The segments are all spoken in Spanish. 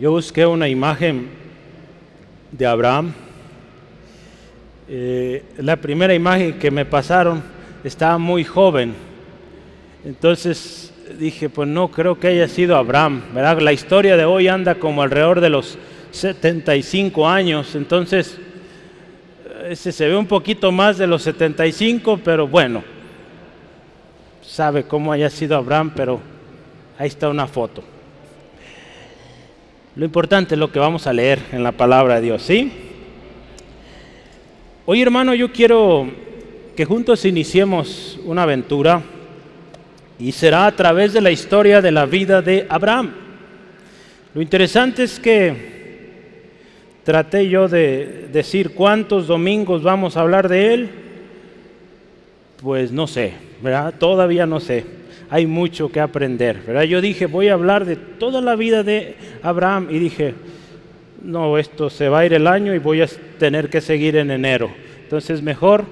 Yo busqué una imagen de Abraham. Eh, la primera imagen que me pasaron estaba muy joven. Entonces dije, pues no creo que haya sido Abraham. ¿verdad? La historia de hoy anda como alrededor de los 75 años. Entonces, ese se ve un poquito más de los 75, pero bueno, sabe cómo haya sido Abraham, pero ahí está una foto. Lo importante es lo que vamos a leer en la palabra de Dios, ¿sí? Hoy, hermano, yo quiero que juntos iniciemos una aventura y será a través de la historia de la vida de Abraham. Lo interesante es que traté yo de decir cuántos domingos vamos a hablar de él. Pues no sé, ¿verdad? Todavía no sé. Hay mucho que aprender, ¿verdad? Yo dije, voy a hablar de toda la vida de Abraham y dije, no, esto se va a ir el año y voy a tener que seguir en enero. Entonces mejor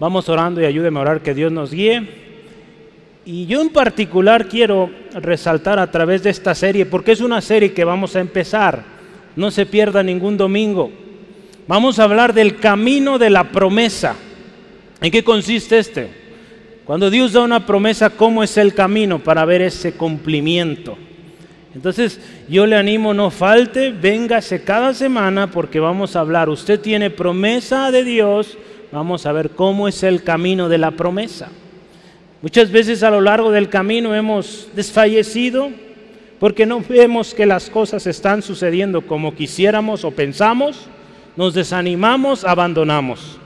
vamos orando y ayúdeme a orar que Dios nos guíe y yo en particular quiero resaltar a través de esta serie, porque es una serie que vamos a empezar, no se pierda ningún domingo. Vamos a hablar del camino de la promesa. ¿En qué consiste este? Cuando Dios da una promesa, ¿cómo es el camino para ver ese cumplimiento? Entonces yo le animo, no falte, véngase cada semana porque vamos a hablar. Usted tiene promesa de Dios, vamos a ver cómo es el camino de la promesa. Muchas veces a lo largo del camino hemos desfallecido porque no vemos que las cosas están sucediendo como quisiéramos o pensamos, nos desanimamos, abandonamos.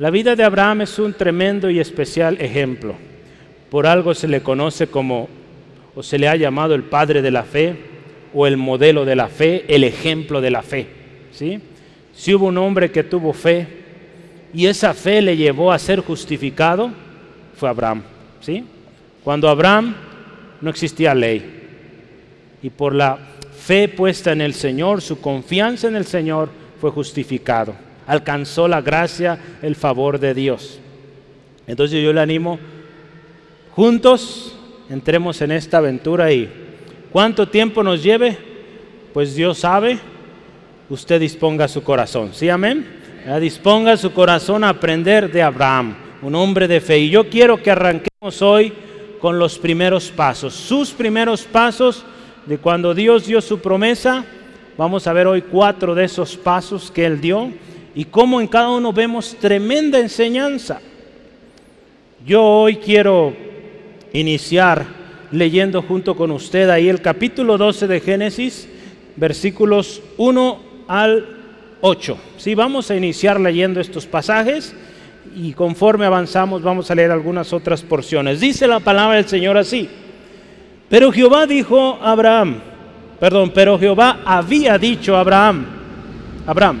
La vida de Abraham es un tremendo y especial ejemplo. Por algo se le conoce como, o se le ha llamado el padre de la fe, o el modelo de la fe, el ejemplo de la fe. ¿sí? Si hubo un hombre que tuvo fe y esa fe le llevó a ser justificado, fue Abraham. ¿sí? Cuando Abraham no existía ley. Y por la fe puesta en el Señor, su confianza en el Señor, fue justificado. Alcanzó la gracia, el favor de Dios. Entonces yo le animo, juntos entremos en esta aventura y cuánto tiempo nos lleve, pues Dios sabe, usted disponga su corazón. ¿Sí, amén? Disponga su corazón a aprender de Abraham un hombre de fe. Y yo quiero que arranquemos hoy con los primeros pasos, sus primeros pasos de cuando Dios dio su promesa. Vamos a ver hoy cuatro de esos pasos que Él dio y cómo en cada uno vemos tremenda enseñanza. Yo hoy quiero iniciar leyendo junto con usted ahí el capítulo 12 de Génesis, versículos 1 al 8. Sí, vamos a iniciar leyendo estos pasajes y conforme avanzamos vamos a leer algunas otras porciones. Dice la palabra del Señor así. Pero Jehová dijo a Abraham, perdón, pero Jehová había dicho a Abraham, Abraham,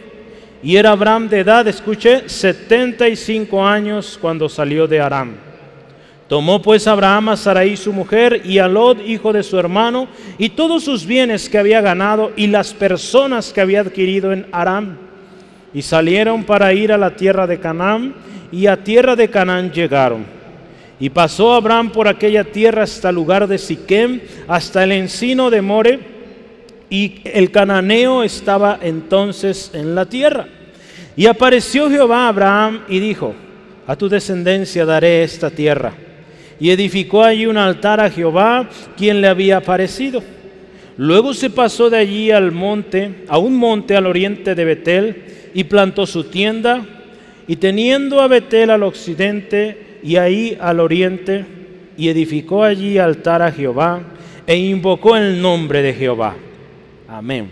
Y era Abraham de edad, escuché, 75 años cuando salió de Aram. Tomó pues Abraham a Sarai su mujer y a Lot, hijo de su hermano, y todos sus bienes que había ganado y las personas que había adquirido en Aram y salieron para ir a la tierra de Canaán, y a tierra de Canaán llegaron. Y pasó Abraham por aquella tierra hasta el lugar de Siquem, hasta el encino de More, y el cananeo estaba entonces en la tierra. Y apareció Jehová a Abraham y dijo, a tu descendencia daré esta tierra. Y edificó allí un altar a Jehová, quien le había aparecido. Luego se pasó de allí al monte, a un monte al oriente de Betel, y plantó su tienda, y teniendo a Betel al occidente y ahí al oriente, y edificó allí altar a Jehová, e invocó el nombre de Jehová. Amén.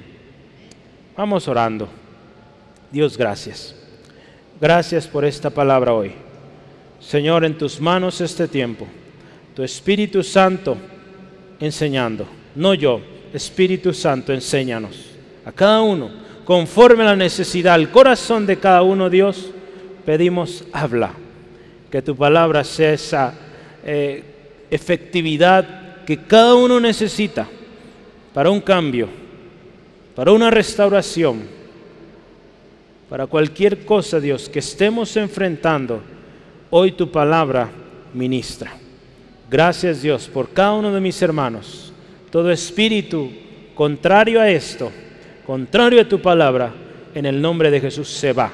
Vamos orando. Dios, gracias. Gracias por esta palabra hoy. Señor, en tus manos este tiempo. Tu Espíritu Santo enseñando. No yo, Espíritu Santo, enséñanos a cada uno, conforme a la necesidad, el corazón de cada uno, Dios, pedimos, habla, que tu palabra sea esa eh, efectividad que cada uno necesita para un cambio, para una restauración, para cualquier cosa, Dios, que estemos enfrentando, hoy tu palabra ministra. Gracias, Dios, por cada uno de mis hermanos. Todo espíritu contrario a esto, contrario a tu palabra, en el nombre de Jesús se va.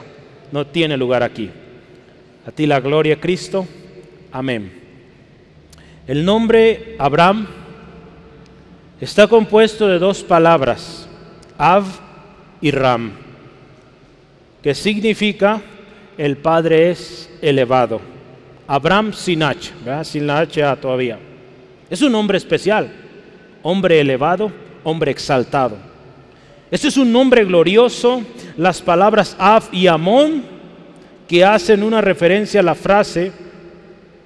No tiene lugar aquí. A ti la gloria, Cristo. Amén. El nombre Abraham está compuesto de dos palabras, Av y Ram, que significa el Padre es elevado. Abraham Sinach, sin la H todavía. Es un nombre especial, hombre elevado, hombre exaltado. Este es un nombre glorioso. Las palabras Av y Amón, que hacen una referencia a la frase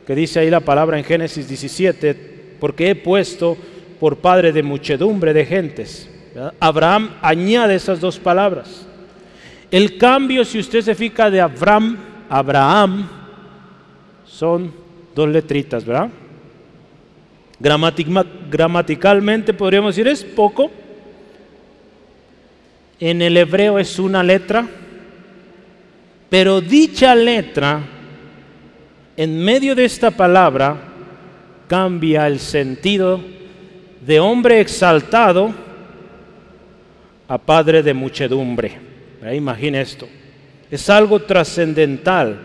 que dice ahí la palabra en Génesis 17, porque he puesto por padre de muchedumbre de gentes. Abraham añade esas dos palabras. El cambio, si usted se fija de Abraham, Abraham, son dos letritas, ¿verdad? gramaticalmente podríamos decir es poco. En el hebreo es una letra, pero dicha letra, en medio de esta palabra, cambia el sentido de hombre exaltado a padre de muchedumbre. Imagina esto. Es algo trascendental.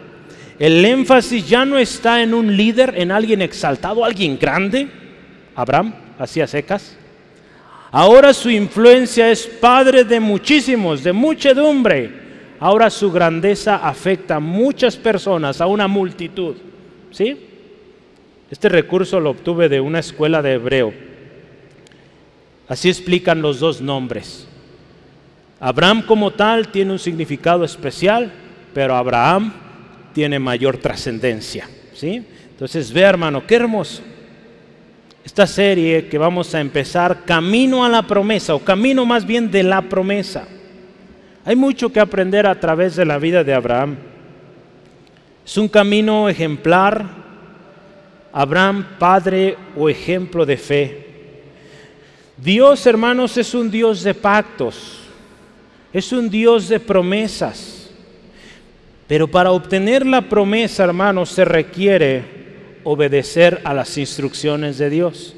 El énfasis ya no está en un líder, en alguien exaltado, alguien grande. Abraham, hacía secas. Ahora su influencia es padre de muchísimos, de muchedumbre. Ahora su grandeza afecta a muchas personas, a una multitud. ¿Sí? Este recurso lo obtuve de una escuela de hebreo. Así explican los dos nombres. Abraham como tal tiene un significado especial, pero Abraham tiene mayor trascendencia. ¿sí? Entonces, ve hermano, qué hermoso. Esta serie que vamos a empezar, Camino a la promesa, o camino más bien de la promesa. Hay mucho que aprender a través de la vida de Abraham. Es un camino ejemplar. Abraham, padre o ejemplo de fe. Dios, hermanos, es un Dios de pactos, es un Dios de promesas. Pero para obtener la promesa, hermanos, se requiere obedecer a las instrucciones de Dios.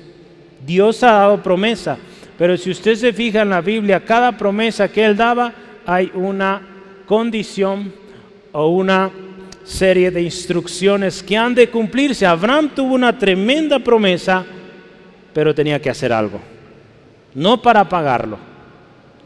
Dios ha dado promesa, pero si usted se fija en la Biblia, cada promesa que Él daba, hay una condición o una serie de instrucciones que han de cumplirse. Abraham tuvo una tremenda promesa, pero tenía que hacer algo no para pagarlo,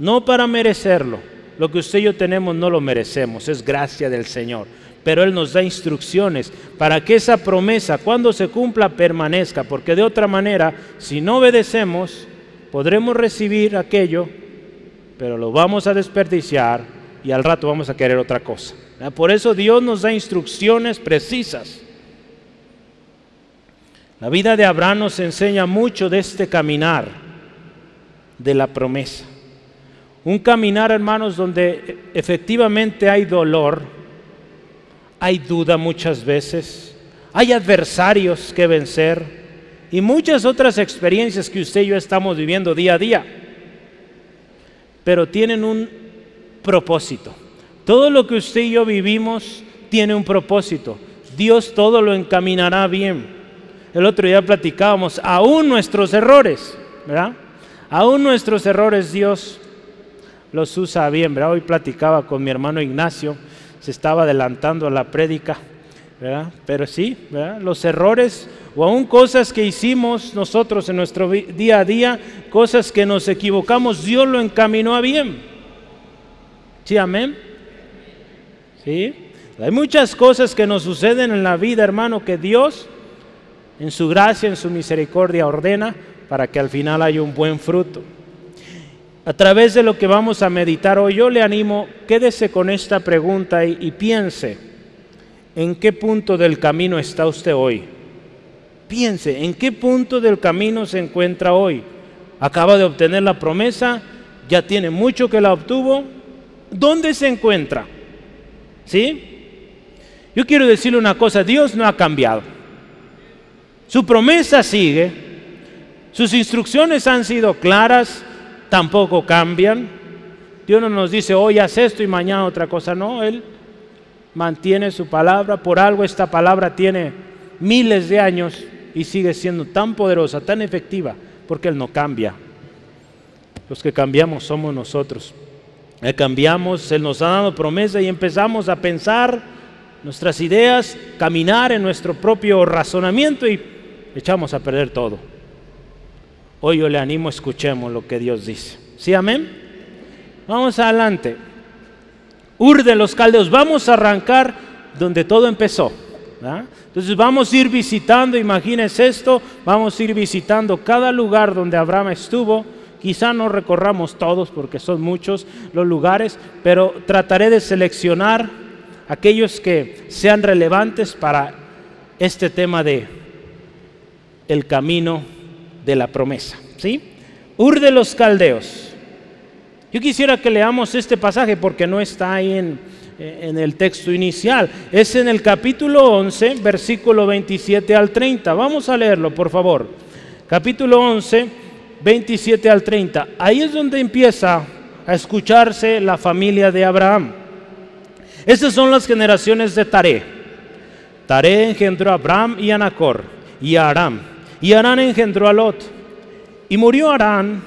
no para merecerlo. Lo que usted y yo tenemos no lo merecemos, es gracia del Señor. Pero Él nos da instrucciones para que esa promesa, cuando se cumpla, permanezca. Porque de otra manera, si no obedecemos, podremos recibir aquello, pero lo vamos a desperdiciar y al rato vamos a querer otra cosa. Por eso Dios nos da instrucciones precisas. La vida de Abraham nos enseña mucho de este caminar de la promesa. Un caminar, hermanos, donde efectivamente hay dolor, hay duda muchas veces, hay adversarios que vencer y muchas otras experiencias que usted y yo estamos viviendo día a día, pero tienen un propósito. Todo lo que usted y yo vivimos tiene un propósito. Dios todo lo encaminará bien. El otro día platicábamos, aún nuestros errores, ¿verdad? Aún nuestros errores Dios los usa bien, ¿verdad? Hoy platicaba con mi hermano Ignacio, se estaba adelantando a la prédica, ¿verdad? Pero sí, ¿verdad? Los errores o aún cosas que hicimos nosotros en nuestro día a día, cosas que nos equivocamos, Dios lo encaminó a bien. ¿Sí, amén? ¿Sí? Hay muchas cosas que nos suceden en la vida, hermano, que Dios, en su gracia, en su misericordia, ordena para que al final haya un buen fruto. A través de lo que vamos a meditar hoy, yo le animo, quédese con esta pregunta y, y piense, ¿en qué punto del camino está usted hoy? Piense, ¿en qué punto del camino se encuentra hoy? acaba de obtener la promesa, ya tiene mucho que la obtuvo. ¿Dónde se encuentra? ¿Sí? Yo quiero decirle una cosa, Dios no ha cambiado. Su promesa sigue, sus instrucciones han sido claras, tampoco cambian. Dios no nos dice hoy haz esto y mañana otra cosa, no, Él mantiene su palabra, por algo esta palabra tiene miles de años y sigue siendo tan poderosa, tan efectiva, porque Él no cambia. Los que cambiamos somos nosotros. Él cambiamos, Él nos ha dado promesa y empezamos a pensar nuestras ideas, caminar en nuestro propio razonamiento y echamos a perder todo. Hoy yo le animo, escuchemos lo que Dios dice. ¿Sí, amén? Vamos adelante. Ur de los Caldeos, vamos a arrancar donde todo empezó. Entonces vamos a ir visitando, imagínense esto, vamos a ir visitando cada lugar donde Abraham estuvo. Quizá no recorramos todos porque son muchos los lugares, pero trataré de seleccionar aquellos que sean relevantes para este tema de el camino de la promesa. ¿sí? Ur de los Caldeos. Yo quisiera que leamos este pasaje porque no está ahí en, en el texto inicial. Es en el capítulo 11, versículo 27 al 30. Vamos a leerlo, por favor. Capítulo 11, 27 al 30. Ahí es donde empieza a escucharse la familia de Abraham. Estas son las generaciones de Taré. Taré engendró a Abraham y a Nacor y a Aram. Y Arán engendró a Lot. Y murió Arán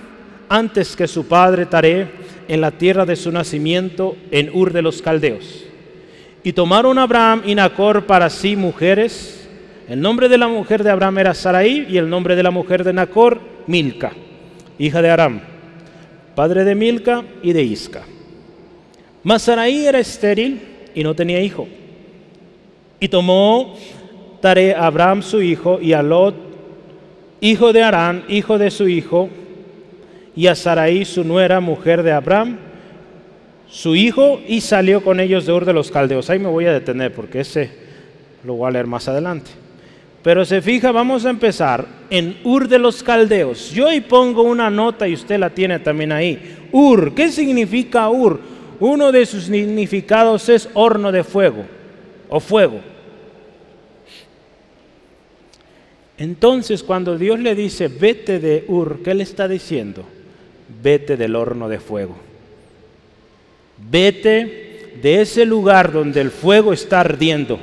antes que su padre Taré en la tierra de su nacimiento en Ur de los Caldeos. Y tomaron Abraham y Nacor para sí mujeres. El nombre de la mujer de Abraham era Sarai y el nombre de la mujer de Nacor, Milca, hija de Aram, padre de Milca y de Isca. Mas Sarai era estéril y no tenía hijo. Y tomó Tare a Abraham su hijo y a Lot, hijo de Arán, hijo de su hijo, y a Sarai su nuera, mujer de Abraham, su hijo, y salió con ellos de Ur de los Caldeos. Ahí me voy a detener porque ese lo voy a leer más adelante. Pero se fija, vamos a empezar en Ur de los Caldeos. Yo ahí pongo una nota y usted la tiene también ahí. Ur, ¿qué significa Ur? Uno de sus significados es horno de fuego o fuego. Entonces cuando Dios le dice, vete de Ur, ¿qué le está diciendo? Vete del horno de fuego. Vete de ese lugar donde el fuego está ardiendo.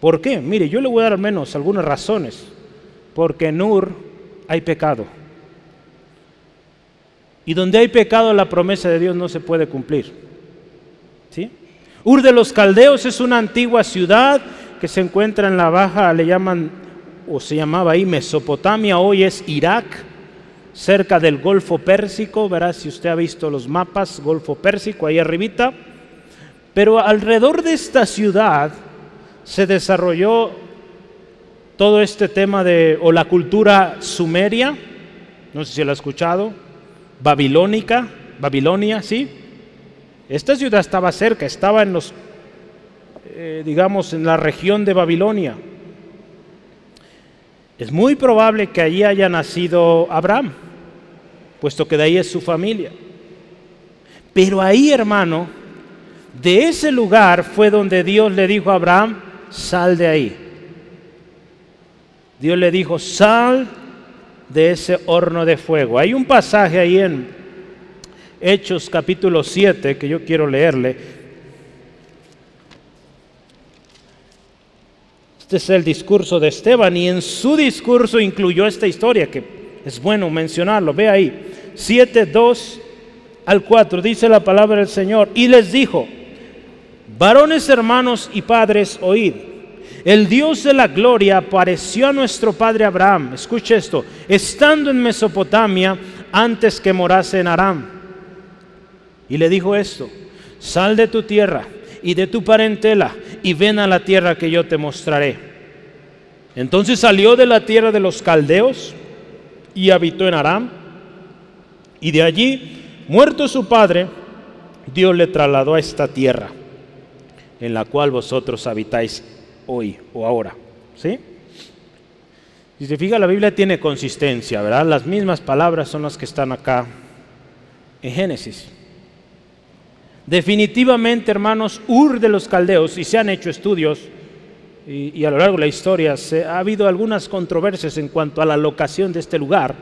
¿Por qué? Mire, yo le voy a dar al menos algunas razones. Porque en Ur hay pecado. Y donde hay pecado la promesa de Dios no se puede cumplir. ¿Sí? Ur de los Caldeos es una antigua ciudad que se encuentra en la baja, le llaman, o se llamaba ahí Mesopotamia, hoy es Irak, cerca del Golfo Pérsico, verá si usted ha visto los mapas, Golfo Pérsico, ahí arribita. Pero alrededor de esta ciudad se desarrolló todo este tema de, o la cultura sumeria, no sé si lo ha escuchado, babilónica, Babilonia, ¿sí? Esta ciudad estaba cerca, estaba en los eh, digamos, en la región de Babilonia. Es muy probable que allí haya nacido Abraham, puesto que de ahí es su familia. Pero ahí, hermano, de ese lugar fue donde Dios le dijo a Abraham, sal de ahí. Dios le dijo, sal de ese horno de fuego. Hay un pasaje ahí en Hechos capítulo 7 que yo quiero leerle, Este es el discurso de Esteban y en su discurso incluyó esta historia que es bueno mencionarlo. Ve ahí, 7, 2 al 4, dice la palabra del Señor. Y les dijo, varones hermanos y padres, oíd. El Dios de la gloria apareció a nuestro padre Abraham, escuche esto, estando en Mesopotamia antes que morase en Aram. Y le dijo esto, sal de tu tierra y de tu parentela y ven a la tierra que yo te mostraré. Entonces salió de la tierra de los caldeos y habitó en Aram. Y de allí, muerto su padre, Dios le trasladó a esta tierra en la cual vosotros habitáis hoy o ahora. ¿Sí? Si se fija, la Biblia tiene consistencia, ¿verdad? Las mismas palabras son las que están acá en Génesis. Definitivamente, hermanos, Ur de los Caldeos, y se han hecho estudios, y, a lo largo de la historia se, ha habido algunas controversias en cuanto a la locación de este lugar,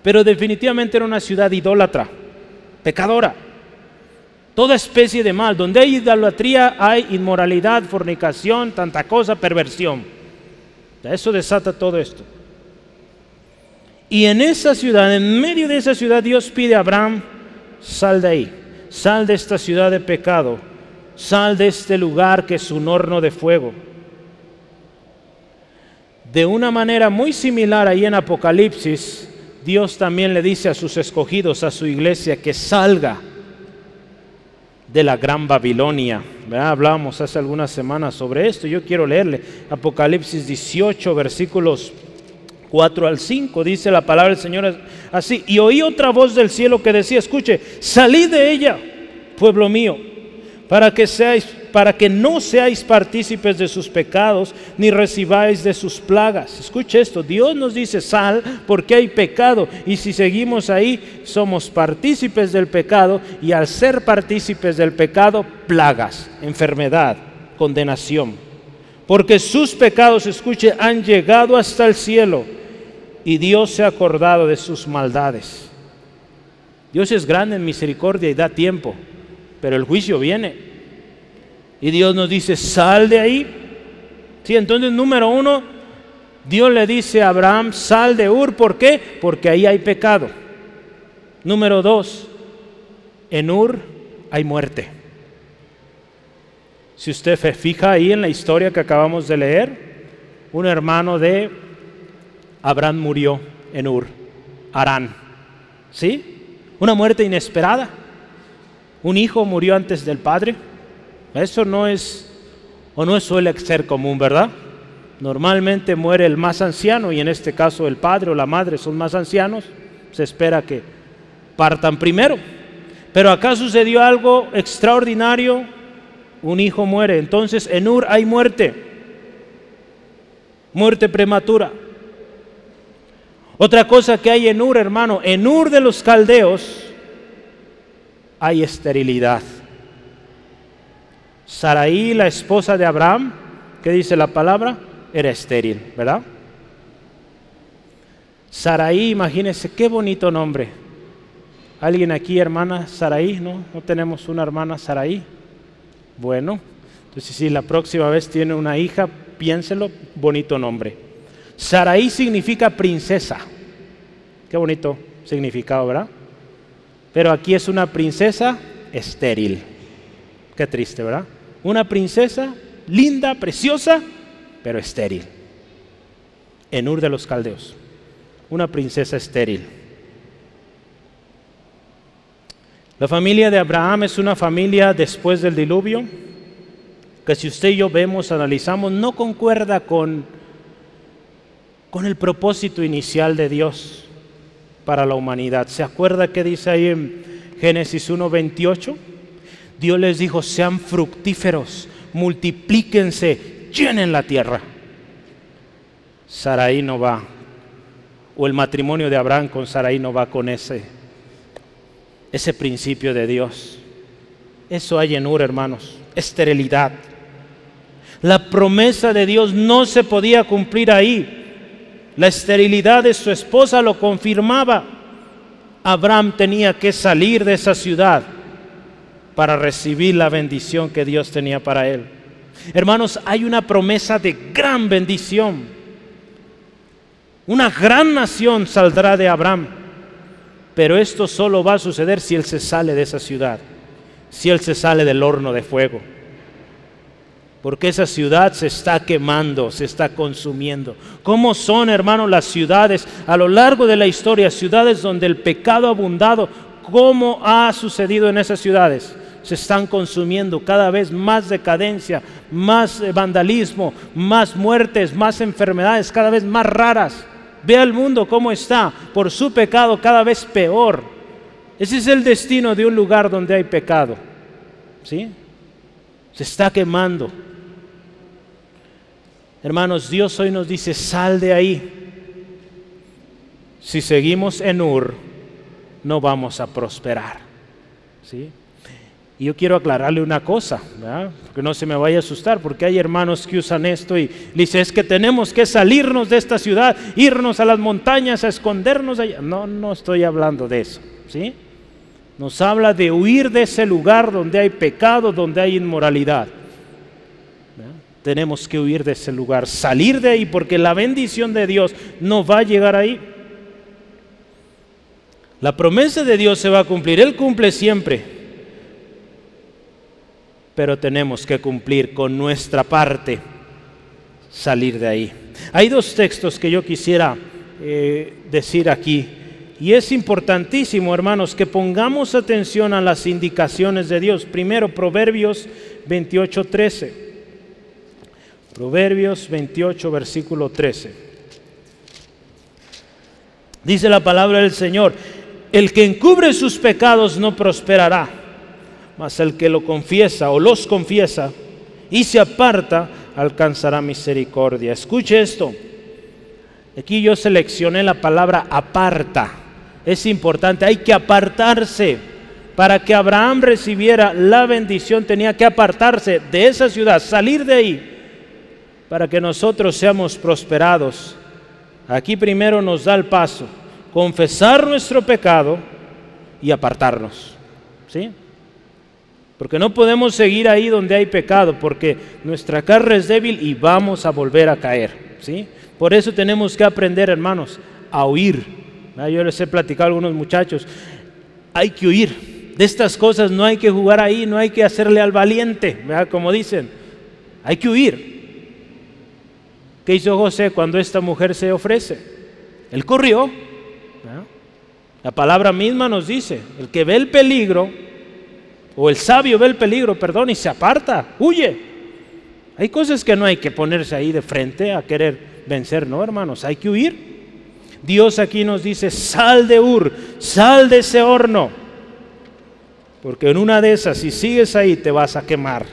pero definitivamente era una ciudad idólatra, pecadora. Toda especie de mal, donde hay idolatría hay inmoralidad, fornicación, tanta cosa, perversión. Eso desata todo esto. Y en esa ciudad, en medio de esa ciudad, Dios pide a Abraham, sal de ahí, sal de esta ciudad de pecado, sal de este lugar que es un horno de fuego. De una manera muy similar ahí en Apocalipsis, Dios también le dice a sus escogidos, a su iglesia, que salga de la gran Babilonia. Hablábamos hace algunas semanas sobre esto. Yo quiero leerle Apocalipsis 18, versículos 4 al 5. Dice la palabra del Señor así. Y oí otra voz del cielo que decía, escuche, salid de ella, pueblo mío, para que seáis para que no seáis partícipes de sus pecados, ni recibáis de sus plagas. Escuche esto, Dios nos dice sal porque hay pecado, y si seguimos ahí, somos partícipes del pecado, y al ser partícipes del pecado, plagas, enfermedad, condenación. Porque sus pecados, escuche, han llegado hasta el cielo, y Dios se ha acordado de sus maldades. Dios es grande en misericordia y da tiempo, pero el juicio viene. Y Dios nos dice, sal de ahí. Sí, entonces número uno, Dios le dice a Abraham, sal de Ur. ¿Por qué? Porque ahí hay pecado. Número dos, en Ur hay muerte. Si usted se fija ahí en la historia que acabamos de leer, un hermano de Abraham murió en Ur, Arán. ¿Sí? Una muerte inesperada. Un hijo murió antes del padre. Eso no es, o no suele ser común, ¿verdad? Normalmente muere el más anciano y en este caso el padre o la madre son más ancianos. Se espera que partan primero. Pero acá sucedió algo extraordinario. Un hijo muere. Entonces en Ur hay muerte. Muerte prematura. Otra cosa que hay en Ur, hermano, en Ur de los caldeos hay esterilidad. Saraí, la esposa de Abraham, ¿qué dice la palabra? Era estéril, ¿verdad? Saraí, imagínense, qué bonito nombre. ¿Alguien aquí, hermana Saraí? ¿No? ¿No tenemos una hermana Saraí? Bueno, entonces si la próxima vez tiene una hija, piénselo, bonito nombre. Saraí significa princesa. Qué bonito significado, ¿verdad? Pero aquí es una princesa estéril. Qué triste, ¿verdad? Una princesa linda, preciosa, pero estéril. En Ur de los Caldeos. Una princesa estéril. La familia de Abraham es una familia después del diluvio, que si usted y yo vemos, analizamos, no concuerda con, con el propósito inicial de Dios para la humanidad. ¿Se acuerda que dice ahí en Génesis 1.28? Dios les dijo, sean fructíferos, multiplíquense, llenen la tierra. Saraí no va, o el matrimonio de Abraham con Saraí no va con ese, ese principio de Dios. Eso hay en Ur, hermanos, esterilidad. La promesa de Dios no se podía cumplir ahí. La esterilidad de su esposa lo confirmaba. Abraham tenía que salir de esa ciudad para recibir la bendición que Dios tenía para él. Hermanos, hay una promesa de gran bendición. Una gran nación saldrá de Abraham, pero esto solo va a suceder si él se sale de esa ciudad, si él se sale del horno de fuego. Porque esa ciudad se está quemando, se está consumiendo. ¿Cómo son, hermanos, las ciudades a lo largo de la historia? Ciudades donde el pecado ha abundado. ¿Cómo ha sucedido en esas ciudades? se están consumiendo, cada vez más decadencia, más eh, vandalismo, más muertes, más enfermedades, cada vez más raras. Vea el mundo cómo está, por su pecado cada vez peor. Ese es el destino de un lugar donde hay pecado. ¿Sí? Se está quemando. Hermanos, Dios hoy nos dice, sal de ahí. si seguimos en Ur, no vamos a prosperar. ¿sí? Y yo quiero aclararle una cosa, que no se me vaya a asustar, porque hay hermanos que usan esto y dicen, es que tenemos que salirnos de esta ciudad, irnos a las montañas, a escondernos allá. No, no estoy hablando de eso. ¿sí? Nos habla de huir de ese lugar donde hay pecado, donde hay inmoralidad. Tenemos que huir de ese lugar, salir de ahí, porque la bendición de Dios no va a llegar ahí. La promesa de Dios se va a cumplir, Él cumple siempre pero tenemos que cumplir con nuestra parte, salir de ahí. Hay dos textos que yo quisiera eh, decir aquí, y es importantísimo, hermanos, que pongamos atención a las indicaciones de Dios. Primero, Proverbios 28, 13. Proverbios 28, versículo 13. Dice la palabra del Señor, el que encubre sus pecados no prosperará mas el que lo confiesa o los confiesa y se aparta, alcanzará misericordia. Escuche esto. Aquí yo seleccioné la palabra aparta. Es importante, hay que apartarse. Para que Abraham recibiera la bendición tenía que apartarse de esa ciudad, salir de ahí, para que nosotros seamos prosperados. Aquí primero nos da el paso, confesar nuestro pecado y apartarnos. ¿Sí? Porque no podemos seguir ahí donde hay pecado, porque nuestra carne es débil y vamos a volver a caer. ¿sí? Por eso tenemos que aprender, hermanos, a huir. Yo les he platicado a algunos muchachos, hay que huir. De estas cosas no hay que jugar ahí, no hay que hacerle al valiente, como dicen. Hay que huir. ¿Qué hizo José cuando esta mujer se ofrece? Él corrió. La palabra misma nos dice, el que ve el peligro, o el sabio ve el peligro, perdón, y se aparta, huye. Hay cosas que no hay que ponerse ahí de frente a querer vencer, no, hermanos, hay que huir. Dios aquí nos dice, sal de Ur, sal de ese horno, porque en una de esas, si sigues ahí, te vas a quemar.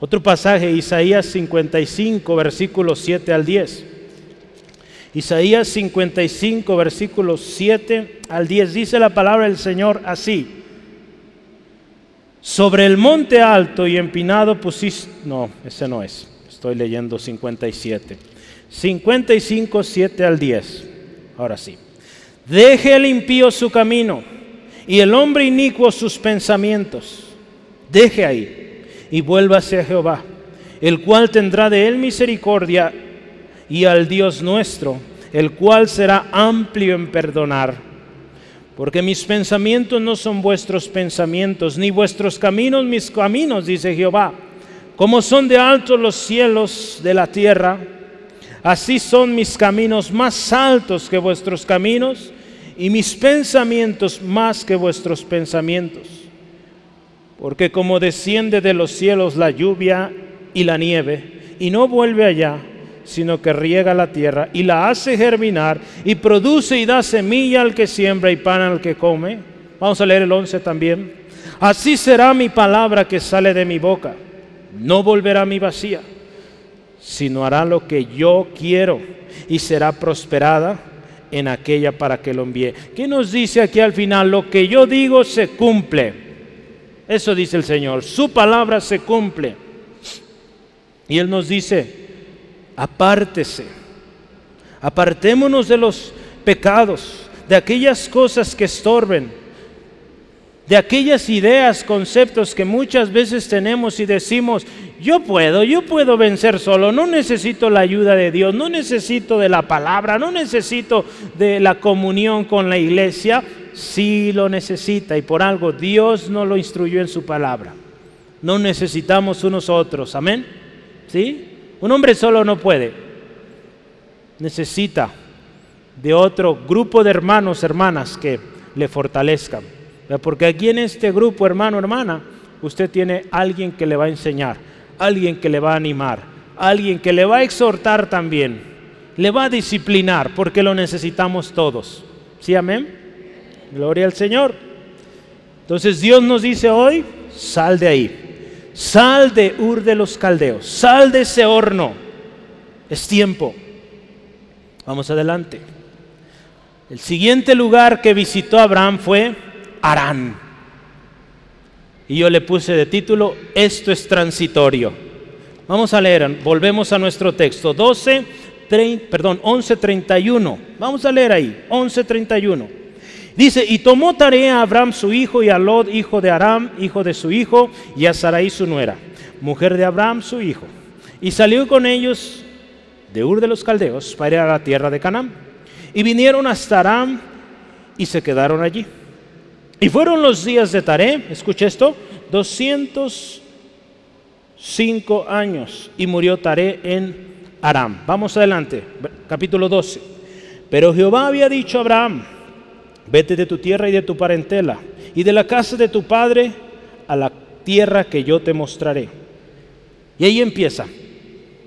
Otro pasaje, Isaías 55, versículos 7 al 10. Isaías 55, versículos 7 al 10, dice la palabra del Señor así. Sobre el monte alto y empinado pusiste... No, ese no es. Estoy leyendo 57. 55, 7 al 10. Ahora sí. Deje el impío su camino y el hombre inicuo sus pensamientos. Deje ahí y vuélvase a Jehová, el cual tendrá de él misericordia y al Dios nuestro, el cual será amplio en perdonar porque mis pensamientos no son vuestros pensamientos, ni vuestros caminos mis caminos, dice Jehová. Como son de altos los cielos de la tierra, así son mis caminos más altos que vuestros caminos, y mis pensamientos más que vuestros pensamientos. Porque como desciende de los cielos la lluvia y la nieve, y no vuelve allá, sino que riega la tierra y la hace germinar y produce y da semilla al que siembra y pan al que come. Vamos a leer el 11 también. Así será mi palabra que sale de mi boca. No volverá a mi vacía, sino hará lo que yo quiero y será prosperada en aquella para que lo envíe. ¿Qué nos dice aquí al final? Lo que yo digo se cumple. Eso dice el Señor. Su palabra se cumple. Y Él nos dice, apártese. Apartémonos de los pecados, de aquellas cosas que estorben, de aquellas ideas, conceptos que muchas veces tenemos y decimos, yo puedo, yo puedo vencer solo, no necesito la ayuda de Dios, no necesito de la palabra, no necesito de la comunión con la iglesia, sí lo necesita y por algo Dios no lo instruyó en su palabra. No necesitamos unos otros, amén. ¿Sí? Un hombre solo no puede. Necesita de otro grupo de hermanos, hermanas que le fortalezcan. Porque aquí en este grupo, hermano, hermana, usted tiene alguien que le va a enseñar, alguien que le va a animar, alguien que le va a exhortar también, le va a disciplinar, porque lo necesitamos todos. ¿Sí, amén? Gloria al Señor. Entonces Dios nos dice hoy, sal de ahí. Sal de Ur de los Caldeos, sal de ese horno. Es tiempo. Vamos adelante. El siguiente lugar que visitó Abraham fue Arán. Y yo le puse de título, esto es transitorio. Vamos a leer, volvemos a nuestro texto, 12, perdón, 11.31. Vamos a leer ahí, 11.31. Dice, y tomó tarea a Abraham su hijo y a Lot, hijo de Aram, hijo de su hijo, y a Sarai su nuera, mujer de Abraham su hijo. Y salió con ellos de Ur de los Caldeos para ir a la tierra de Canaán. Y vinieron hasta Aram y se quedaron allí. Y fueron los días de Taré, escucha esto, 205 años. Y murió Taré en Aram. Vamos adelante, capítulo 12. Pero Jehová había dicho a Abraham, vete de tu tierra y de tu parentela, y de la casa de tu padre a la tierra que yo te mostraré. Y ahí empieza.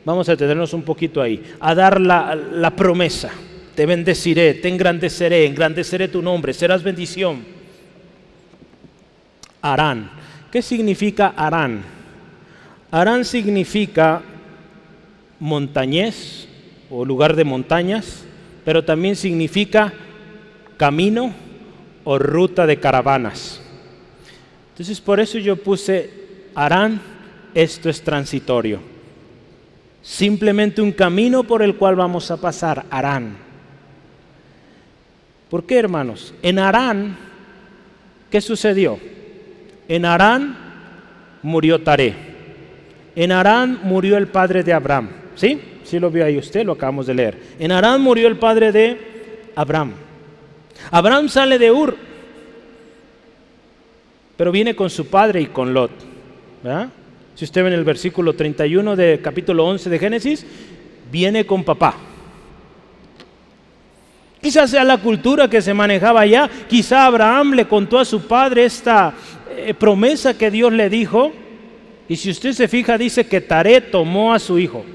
Vamos a detenernos un poquito ahí, a dar la, la promesa te bendeciré, te engrandeceré, engrandeceré tu nombre, serás bendición. Arán. ¿Qué significa Arán? Arán significa montañés o lugar de montañas, pero también significa camino o ruta de caravanas. Entonces por eso yo puse Arán, esto es transitorio. Simplemente un camino por el cual vamos a pasar, Arán. ¿Por qué, hermanos? En Arán, ¿qué sucedió? En Arán murió Taré. En Arán murió el padre de Abraham. ¿Sí? Sí lo vio ahí usted, lo acabamos de leer. En Arán murió el padre de Abraham. Abraham sale de Ur, pero viene con su padre y con Lot. Si usted ve en el versículo 31 de capítulo 11 de Génesis, viene con papá. Quizás sea la cultura que se manejaba allá. Quizá Abraham le contó a su padre esta eh, promesa que Dios le dijo. Y si usted se fija, dice que Taré tomó a su hijo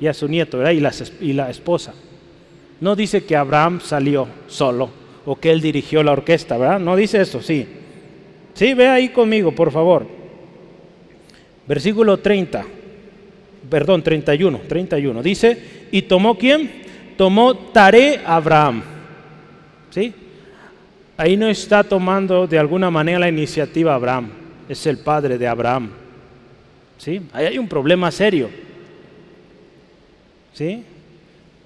y a su nieto Y, y la esposa. No dice que Abraham salió solo o que él dirigió la orquesta, ¿verdad? No dice eso, sí. Sí, ve ahí conmigo, por favor. Versículo 30, perdón, 31, 31. Dice, ¿y tomó quién? tomó Tare Abraham. ¿Sí? Ahí no está tomando de alguna manera la iniciativa Abraham, es el padre de Abraham. ¿Sí? Ahí hay un problema serio. ¿Sí?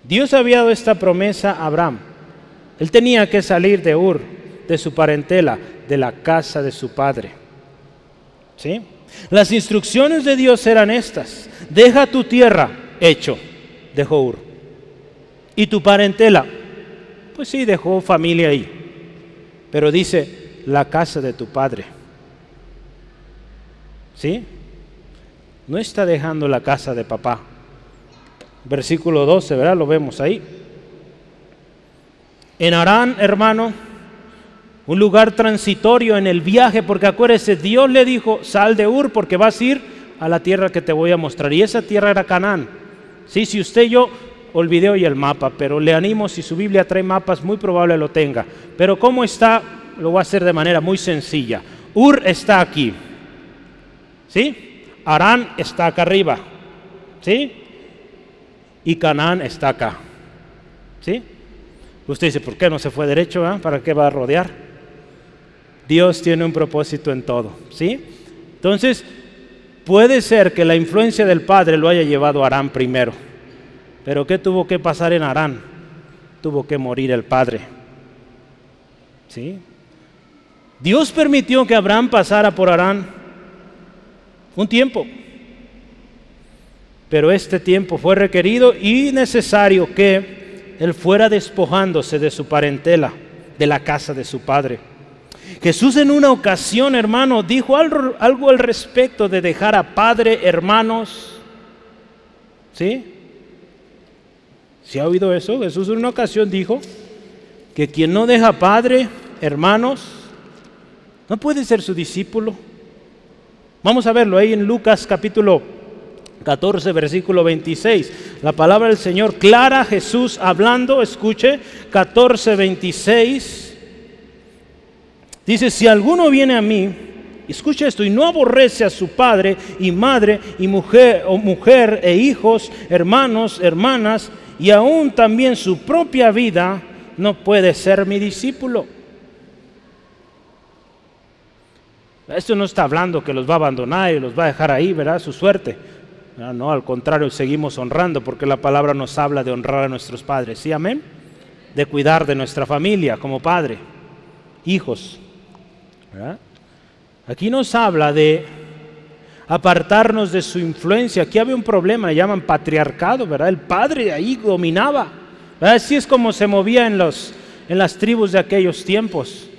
Dios había dado esta promesa a Abraham. Él tenía que salir de Ur, de su parentela, de la casa de su padre. ¿Sí? Las instrucciones de Dios eran estas. Deja tu tierra, hecho, dejó Ur. ¿Y tu parentela? Pues sí, dejó familia ahí. Pero dice, la casa de tu padre. ¿Sí? No está dejando la casa de papá. Versículo 12, ¿verdad? Lo vemos ahí. En Arán, hermano, un lugar transitorio en el viaje, porque acuérdese, Dios le dijo, sal de Ur porque vas a ir a la tierra que te voy a mostrar. Y esa tierra era Canaán. Sí, si usted yo olvidé hoy el mapa, pero le animo, si su Biblia trae mapas, muy probable lo tenga. Pero ¿cómo está? Lo voy a hacer de manera muy sencilla. Ur está aquí. ¿Sí? Arán está acá arriba. ¿Sí? Y Canaán está acá. ¿Sí? Usted dice, ¿por qué no se fue derecho? Ah? ¿Para qué va a rodear? Dios tiene un propósito en todo. ¿Sí? Entonces, puede ser que la influencia del Padre lo haya llevado a Arán primero pero ¿qué tuvo que pasar en Arán? Tuvo que morir el padre. ¿Sí? Dios permitió que Abraham pasara por Arán un tiempo. Pero este tiempo fue requerido y necesario que él fuera despojándose de su parentela, de la casa de su padre. Jesús en una ocasión, hermano, dijo algo, al respecto de dejar a padre, hermanos, ¿sí? ¿Se ha oído eso? Jesús en una ocasión dijo que quien no deja padre, hermanos, no puede ser su discípulo. Vamos a verlo ahí en Lucas capítulo 14, versículo 26. La palabra del Señor clara, Jesús hablando, escuche, 14, 26. Dice, si alguno viene a mí, escuche esto, y no aborrece a su padre y madre y mujer o mujer e hijos, hermanos, hermanas, y aún también su propia vida, no puede ser mi discípulo. Esto no está hablando que los va a abandonar y los va a dejar ahí, ¿verdad? Su suerte. No, al contrario, seguimos honrando porque la palabra nos habla de honrar a nuestros padres. ¿Sí, amén? De cuidar de nuestra familia como padre, hijos. Aquí nos habla de apartarnos de su influencia. Aquí había un problema, le llaman patriarcado, ¿verdad? El padre ahí dominaba. Así es como se movía en, los, en las tribus de aquellos tiempos.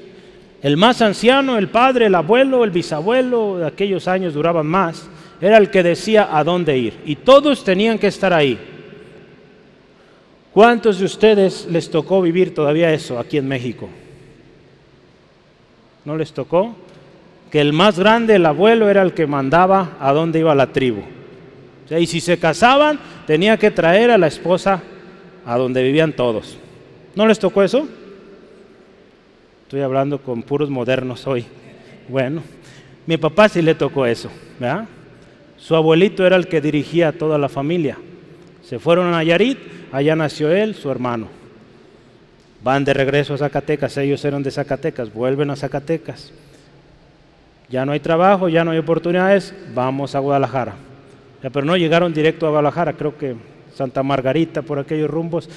El más anciano, el padre, el abuelo, el bisabuelo, de aquellos años duraban más, era el que decía a dónde ir. Y todos tenían que estar ahí. ¿Cuántos de ustedes les tocó vivir todavía eso aquí en México? ¿No les tocó? que el más grande, el abuelo, era el que mandaba a dónde iba la tribu. y si se casaban, tenía que traer a la esposa a donde vivían todos. ¿No les tocó eso? Estoy hablando con puros modernos hoy. Bueno, mi papá sí le tocó eso. Su abuelito era el que dirigía a toda la familia. Se fueron a Nayarit, allá nació él, su hermano. Van de regreso a Zacatecas, ellos eran de Zacatecas, vuelven a Zacatecas ya no hay trabajo, ya no hay oportunidades, vamos a Guadalajara. pero no llegaron directo a Guadalajara, creo que Santa Margarita, por aquellos rumbos.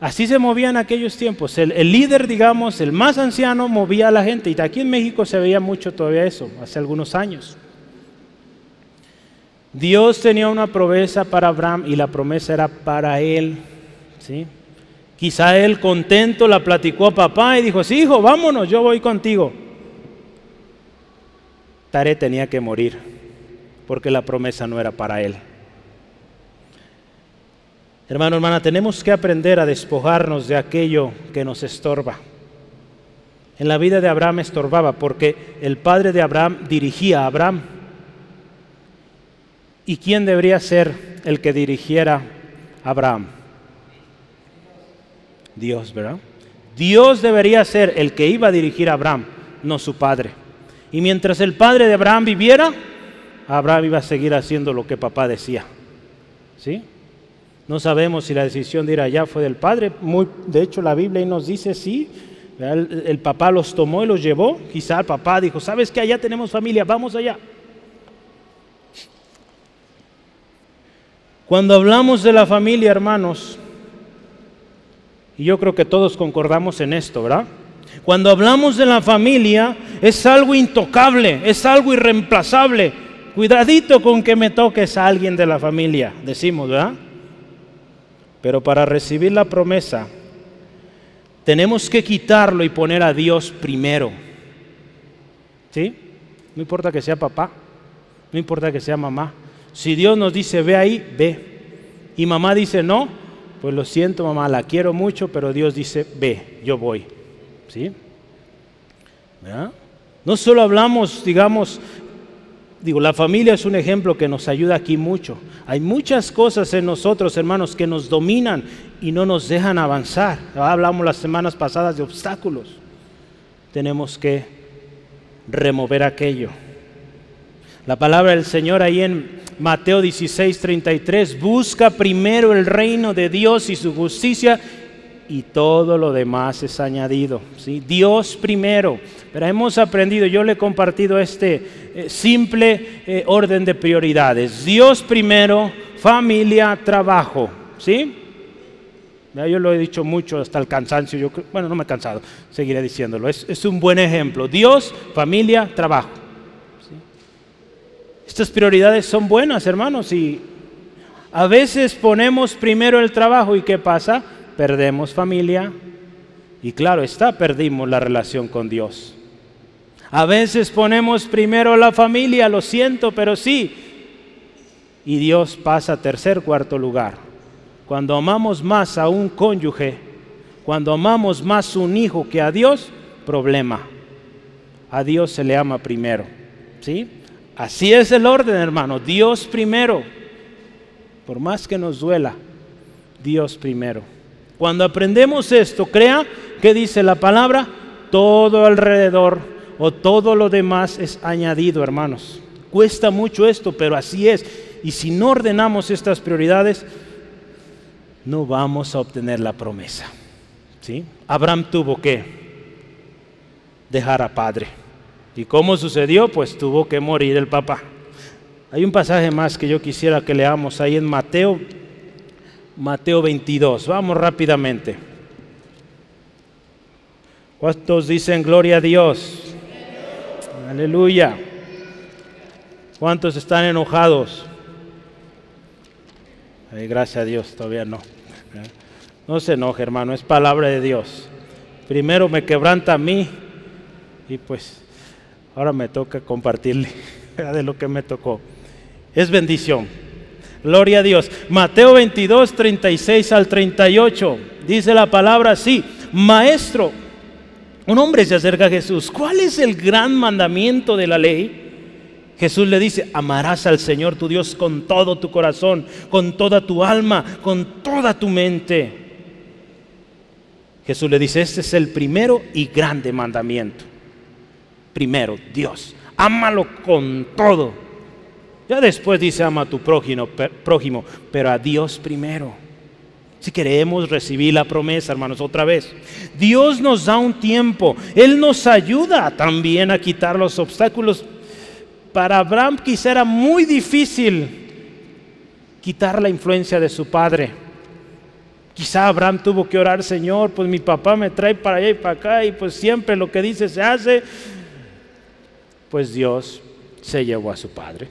Así se movían aquellos tiempos. El, el, líder, digamos, el más anciano, movía a la gente. Y aquí en México se veía mucho todavía eso, hace algunos años. Dios tenía una promesa para Abraham y la promesa era para él. ¿sí? Quizá él contento la platicó a papá y dijo, sí, hijo, vámonos, yo voy contigo. Tare tenía que morir porque la promesa no era para él. Hermano, hermana, tenemos que aprender a despojarnos de aquello que nos estorba. En la vida de Abraham estorbaba porque el padre de Abraham dirigía a Abraham. ¿Y quién debería ser el que dirigiera a Abraham? Dios, ¿verdad? Dios debería ser el que iba a dirigir a Abraham, no su padre. Y mientras el padre de Abraham viviera, Abraham iba a seguir haciendo lo que papá decía. ¿Sí? No sabemos si la decisión de ir allá fue del padre. Muy, de hecho, la Biblia nos dice sí. El, el, papá los tomó y los llevó. Quizá el papá dijo, ¿sabes que allá tenemos familia? Vamos allá. Cuando hablamos de la familia, hermanos, y yo creo que todos concordamos en esto, ¿verdad? Cuando hablamos de la familia, es algo intocable, es algo irreemplazable. Cuidadito con que me toques a alguien de la familia, decimos, ¿verdad? Pero para recibir la promesa, tenemos que quitarlo y poner a Dios primero. ¿Sí? No importa que sea papá, no importa que sea mamá. Si Dios nos dice, ve ahí, ve. Y mamá dice, no, pues lo siento mamá, la quiero mucho, pero Dios dice, ve, yo voy. ¿Sí? No solo hablamos, digamos, digo, la familia es un ejemplo que nos ayuda aquí mucho. Hay muchas cosas en nosotros, hermanos, que nos dominan y no nos dejan avanzar. Hablamos las semanas pasadas de obstáculos. Tenemos que remover aquello. La palabra del Señor ahí en Mateo 16, 33, busca primero el reino de Dios y su justicia y todo lo demás es añadido. Dios primero. Pero hemos aprendido, yo le he compartido este eh, simple eh, orden de prioridades. Dios primero, familia, trabajo. ¿Sí? yo lo he dicho mucho hasta el cansancio. Yo, bueno, no me he cansado, seguiré diciéndolo. Es un buen ejemplo. Dios, familia, trabajo. Estas prioridades son buenas, hermanos, y a veces ponemos primero el trabajo y ¿qué pasa? perdemos familia y claro está, perdimos la relación con Dios. A veces ponemos primero la familia, lo siento, pero sí. Y Dios pasa a tercer, cuarto lugar. Cuando amamos más a un cónyuge, cuando amamos más a un hijo que a Dios, problema. A Dios se le ama primero. ¿Sí? Así es el orden, hermano. Dios primero. Por más que nos duela, Dios primero. Cuando aprendemos esto, crea que dice la palabra, todo alrededor o todo lo demás es añadido, hermanos. Cuesta mucho esto, pero así es. Y si no ordenamos estas prioridades, no vamos a obtener la promesa. ¿Sí? Abraham tuvo que dejar a padre. ¿Y cómo sucedió? Pues tuvo que morir el papá. Hay un pasaje más que yo quisiera que leamos ahí en Mateo, Mateo 22. Vamos rápidamente. ¿Cuántos dicen gloria a Dios? Aleluya. ¿Cuántos están enojados? gracias a Dios, todavía no. No se enoje, hermano, es palabra de Dios. Primero me quebranta a mí y pues ahora me toca compartirle de lo que me tocó. Es bendición. Gloria a Dios. Mateo 22, 36 al 38. Dice la palabra así. Maestro, un hombre se acerca a Jesús. ¿Cuál es el gran mandamiento de la ley? Jesús le dice, amarás al Señor tu Dios con todo tu corazón, con toda tu alma, con toda tu mente. Jesús le dice, este es el primero y grande mandamiento. Primero, Dios, ámalo con todo. Ya después dice, ama a tu prójimo, prójimo, pero a Dios primero. Si queremos recibir la promesa, hermanos, otra vez. Dios nos da un tiempo. Él nos ayuda también a quitar los obstáculos para Abraham quizá era muy difícil quitar la influencia de su padre. Quizá Abraham tuvo que orar, Señor, pues mi papá me trae para allá y para acá y pues siempre lo que dice se hace. Pues Dios se llevó a su padre.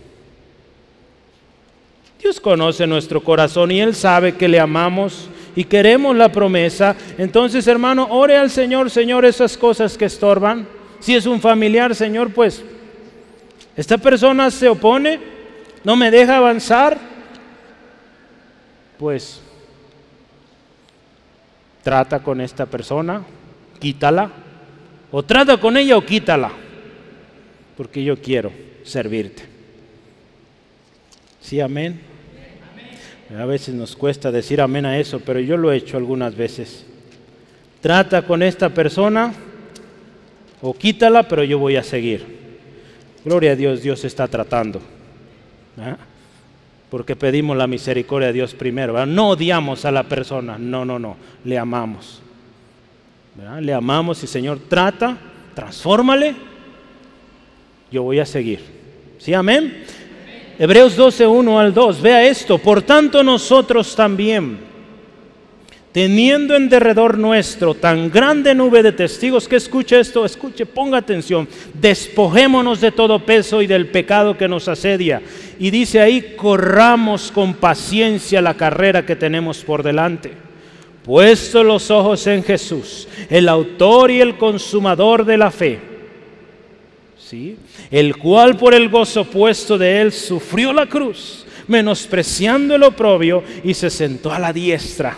Dios conoce nuestro corazón y Él sabe que le amamos y queremos la promesa. Entonces, hermano, ore al Señor, Señor, esas cosas que estorban. Si es un familiar, Señor, pues esta persona se opone, no me deja avanzar, pues trata con esta persona, quítala, o trata con ella o quítala, porque yo quiero servirte. Sí, amén. A veces nos cuesta decir amén a eso, pero yo lo he hecho algunas veces. Trata con esta persona o quítala, pero yo voy a seguir. Gloria a Dios, Dios está tratando. Porque pedimos la misericordia de Dios primero. No odiamos a la persona, no, no, no, le amamos. Le amamos y Señor trata, transfórmale. Yo voy a seguir. ¿Sí, amén? Hebreos 12, 1 al 2. Vea esto. Por tanto, nosotros también teniendo en derredor nuestro tan grande nube de testigos, que escuche esto, escuche, ponga atención, despojémonos de todo peso y del pecado que nos asedia. Y dice ahí, corramos con paciencia la carrera que tenemos por delante. Puesto los ojos en Jesús, el autor y el consumador de la fe, el cual por el gozo puesto de él sufrió la cruz, menospreciando el oprobio y se sentó a la diestra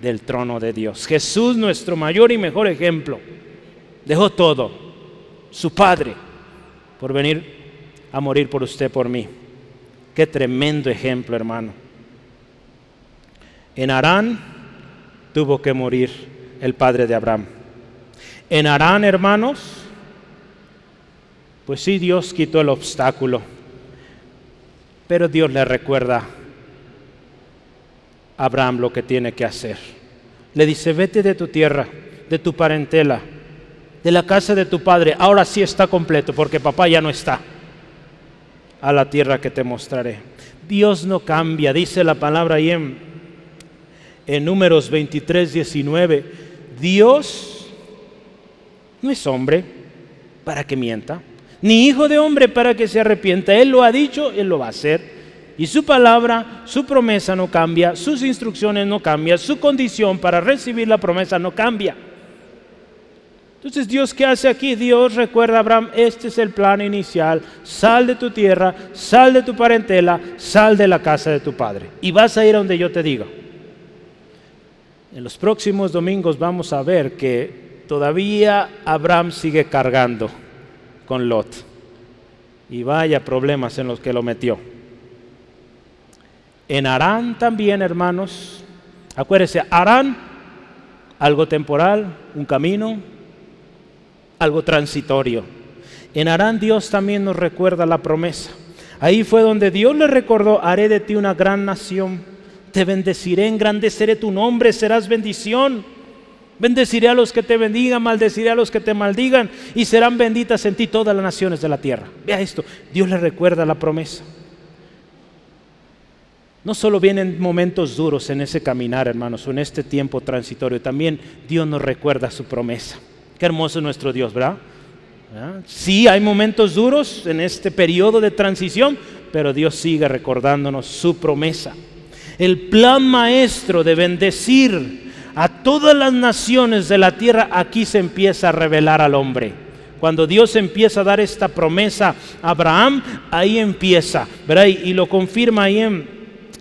del trono de Dios. Jesús, nuestro mayor y mejor ejemplo, dejó todo, su Padre, por venir a morir por usted, por mí. Qué tremendo ejemplo, hermano. En Arán tuvo que morir el padre de Abraham. En Arán, hermanos, pues sí, Dios quitó el obstáculo, pero Dios le recuerda Abraham lo que tiene que hacer. Le dice, vete de tu tierra, de tu parentela, de la casa de tu padre. Ahora sí está completo porque papá ya no está. A la tierra que te mostraré. Dios no cambia, dice la palabra ahí en, en números 23, 19. Dios no es hombre para que mienta, ni hijo de hombre para que se arrepienta. Él lo ha dicho, Él lo va a hacer. Y su palabra, su promesa no cambia, sus instrucciones no cambian, su condición para recibir la promesa no cambia. Entonces Dios, ¿qué hace aquí? Dios recuerda a Abraham, este es el plan inicial, sal de tu tierra, sal de tu parentela, sal de la casa de tu padre y vas a ir a donde yo te diga. En los próximos domingos vamos a ver que todavía Abraham sigue cargando con Lot. Y vaya problemas en los que lo metió. En Arán también, hermanos, acuérdense, Arán, algo temporal, un camino, algo transitorio. En Arán Dios también nos recuerda la promesa. Ahí fue donde Dios le recordó, haré de ti una gran nación, te bendeciré, engrandeceré tu nombre, serás bendición. Bendeciré a los que te bendigan, maldeciré a los que te maldigan y serán benditas en ti todas las naciones de la tierra. Vea esto, Dios le recuerda la promesa. No solo vienen momentos duros en ese caminar, hermanos, o en este tiempo transitorio, también Dios nos recuerda su promesa. Qué hermoso es nuestro Dios, ¿verdad? Sí, hay momentos duros en este periodo de transición, pero Dios sigue recordándonos su promesa. El plan maestro de bendecir a todas las naciones de la tierra aquí se empieza a revelar al hombre. Cuando Dios empieza a dar esta promesa a Abraham, ahí empieza, ¿verdad? Y lo confirma ahí en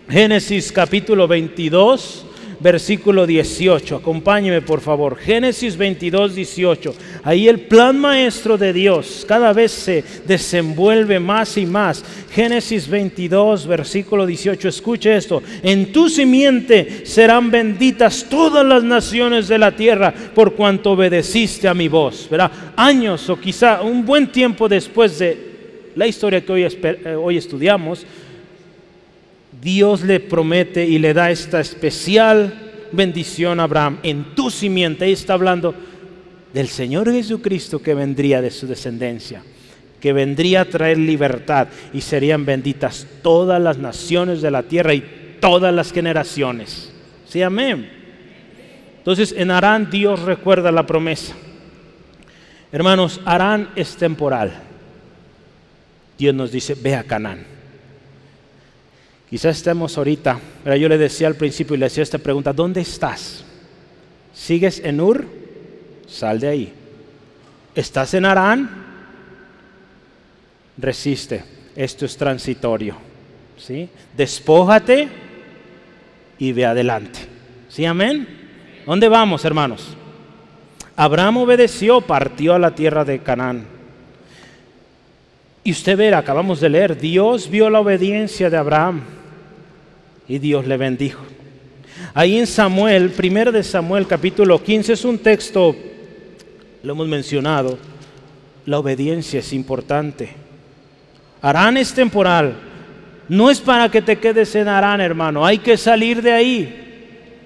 Génesis capítulo 22, versículo 18. Acompáñeme por favor. Génesis 22, 18. Ahí el plan maestro de Dios cada vez se desenvuelve más y más. Génesis 22, versículo 18. Escuche esto. En tu simiente serán benditas todas las naciones de la tierra por cuanto obedeciste a mi voz. ¿Verdad? Años o quizá un buen tiempo después de la historia que hoy, eh, hoy estudiamos Dios le promete y le da esta especial bendición a Abraham en tu simiente. Ahí está hablando del Señor Jesucristo que vendría de su descendencia, que vendría a traer libertad y serían benditas todas las naciones de la tierra y todas las generaciones. Sí, amén. Entonces en Arán Dios recuerda la promesa. Hermanos, Arán es temporal. Dios nos dice, ve a Canaán. Quizás estemos ahorita, pero yo le decía al principio y le decía esta pregunta, ¿dónde estás? ¿Sigues en Ur? Sal de ahí. ¿Estás en Arán? Resiste. Esto es transitorio. ¿sí? Despójate y ve adelante. ¿Sí, amén? ¿Dónde vamos, hermanos? Abraham obedeció, partió a la tierra de Canaán. Y usted verá, acabamos de leer, Dios vio la obediencia de Abraham y Dios le bendijo. Ahí en Samuel, primero de Samuel capítulo 15 es un texto, lo hemos mencionado, la obediencia es importante. Arán es temporal, no es para que te quedes en Arán, hermano, hay que salir de ahí.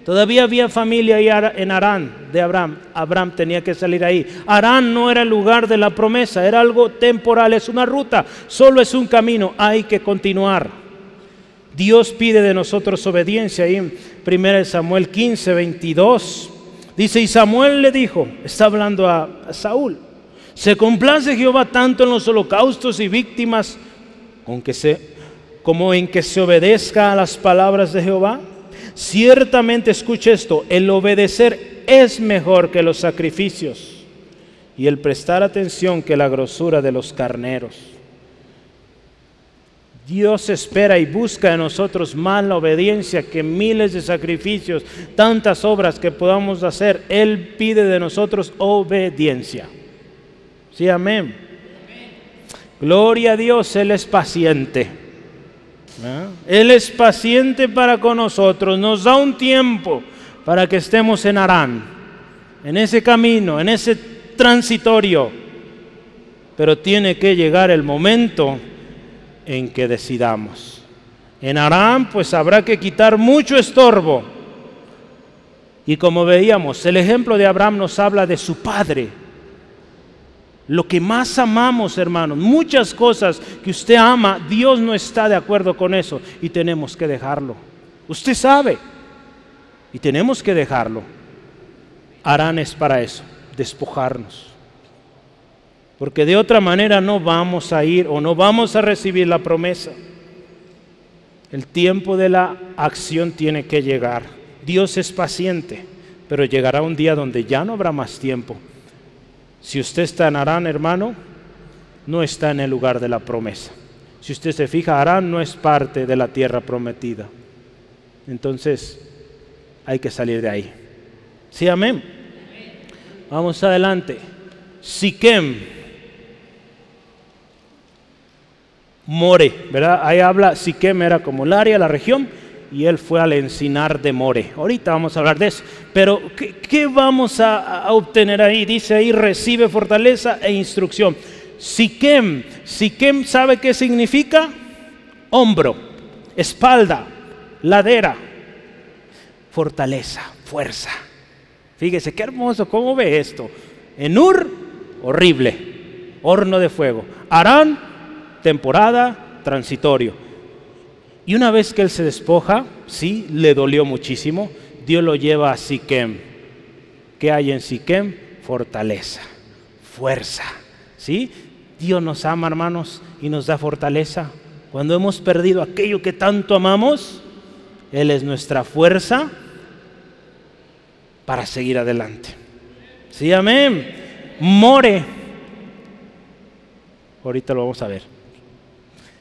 Todavía había familia ahí en Arán de Abraham. Abraham tenía que salir ahí. Arán no era el lugar de la promesa, era algo temporal, es una ruta, solo es un camino, hay que continuar. Dios pide de nosotros obediencia. Ahí en 1 Samuel 15, 22. Dice, y Samuel le dijo, está hablando a, Saúl, se complace Jehová tanto en los holocaustos y víctimas como en que se obedezca a las palabras de Jehová. Ciertamente escuche esto, el obedecer es mejor que los sacrificios y el prestar atención que la grosura de los carneros. Dios espera y busca en nosotros más la obediencia que miles de sacrificios, tantas obras que podamos hacer. Él pide de nosotros obediencia. Sí, amén. Gloria a Dios, Él es paciente. ¿Ah? Él es paciente para con nosotros. Nos da un tiempo para que estemos en Arán, en ese camino, en ese transitorio. Pero tiene que llegar el momento en que decidamos. En Aram pues habrá que quitar mucho estorbo. Y como veíamos, el ejemplo de Abraham nos habla de su padre. Lo que más amamos, hermanos, muchas cosas que usted ama, Dios no está de acuerdo con eso y tenemos que dejarlo. Usted sabe y tenemos que dejarlo. Harán es para eso, despojarnos porque de otra manera no vamos a ir o no vamos a recibir la promesa. El tiempo de la acción tiene que llegar. Dios es paciente, pero llegará un día donde ya no habrá más tiempo. Si usted está en Arán, hermano, no está en el lugar de la promesa. Si usted se fija, Arán no es parte de la tierra prometida. Entonces, hay que salir de ahí. Sí, amén. Vamos adelante. Siquem More, ¿verdad? Ahí habla Siquem era como el área, la región, y él fue al encinar de More. Ahorita vamos a hablar de eso. Pero, ¿qué, vamos a, obtener ahí? Dice ahí, recibe fortaleza e instrucción. Siquem, Siquem, ¿sabe qué significa? Hombro, espalda, ladera, fortaleza, fuerza. Fíjese, qué hermoso, ¿cómo ve esto? En Ur, horrible, horno de fuego. Arán, temporada, transitorio. Y una vez que él se despoja, sí, le dolió muchísimo, Dios lo lleva a Siquem. ¿Qué hay en Siquem? Fortaleza, fuerza. ¿Sí? Dios nos ama, hermanos, y nos da fortaleza. Cuando hemos perdido aquello que tanto amamos, Él es nuestra fuerza para seguir adelante. Sí, amén. More. Ahorita lo vamos a ver.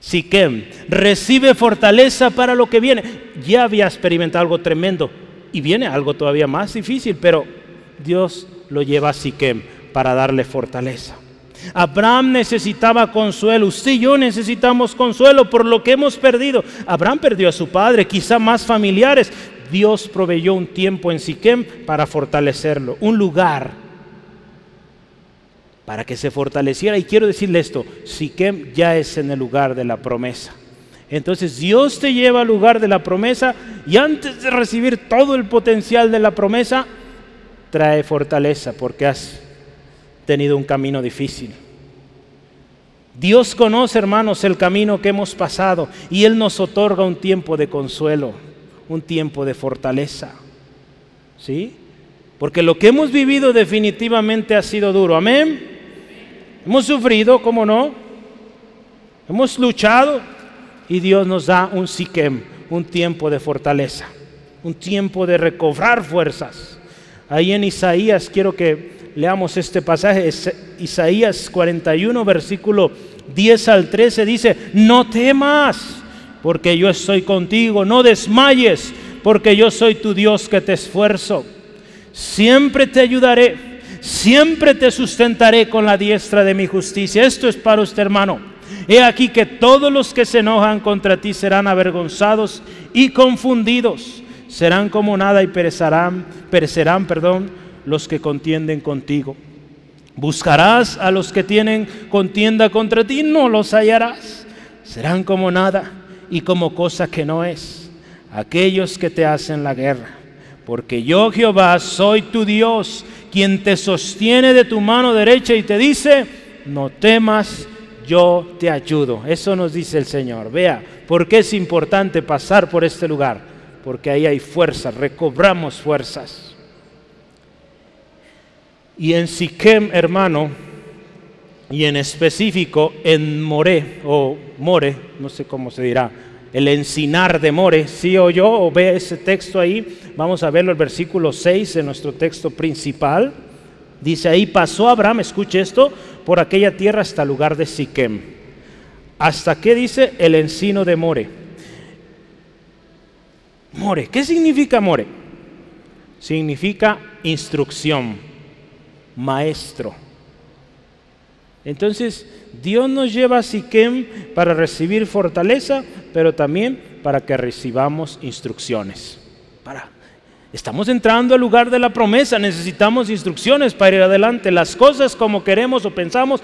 Siquem recibe fortaleza para lo que viene. Ya había experimentado algo tremendo y viene algo todavía más difícil, pero Dios lo lleva a Siquem para darle fortaleza. Abraham necesitaba consuelo, usted y yo necesitamos consuelo por lo que hemos perdido. Abraham perdió a su padre, quizá más familiares, Dios proveyó un tiempo en Siquem para fortalecerlo, un lugar para que se fortaleciera. Y quiero decirle esto, Siquem ya es en el lugar de la promesa. Entonces Dios te lleva al lugar de la promesa y antes de recibir todo el potencial de la promesa, trae fortaleza porque has tenido un camino difícil. Dios conoce, hermanos, el camino que hemos pasado y Él nos otorga un tiempo de consuelo un tiempo de fortaleza. ¿Sí? Porque lo que hemos vivido definitivamente ha sido duro. Amén. Hemos sufrido, ¿cómo no? Hemos luchado y Dios nos da un siquem, un tiempo de fortaleza, un tiempo de recobrar fuerzas. Ahí en Isaías quiero que leamos este pasaje, Isaías 41, versículo 10 al 13 dice, no temas porque yo estoy contigo. No desmayes, porque yo soy tu Dios que te esfuerzo. Siempre te ayudaré, siempre te sustentaré con la diestra de mi justicia. Esto es para usted, hermano. He aquí que todos los que se enojan contra ti serán avergonzados y confundidos. Serán como nada y perecerán, perecerán, perdón, los que contienden contigo. Buscarás a los que tienen contienda contra ti, no los hallarás. Serán como nada y como cosa que no es, aquellos que te hacen la guerra. Porque yo Jehová soy tu Dios, quien te sostiene de tu mano derecha y te dice, no temas, yo te ayudo. Eso nos dice el Señor. Vea, ¿por qué es importante pasar por este lugar? Porque ahí hay fuerzas, recobramos fuerzas. Y en Siquem, hermano, y en específico en More, o More, no sé cómo se dirá, el encinar de More, sí o yo, o ve ese texto ahí, vamos a verlo el versículo 6 de nuestro texto principal. Dice ahí, pasó Abraham, escuche esto, por aquella tierra hasta el lugar de Siquem. ¿Hasta qué dice el encino de More? More, ¿qué significa More? Significa instrucción, maestro. Entonces, Dios nos lleva a Siquem para recibir fortaleza, pero también para que recibamos instrucciones. Para. Estamos entrando al lugar de la promesa, necesitamos instrucciones para ir adelante. Las cosas como queremos o pensamos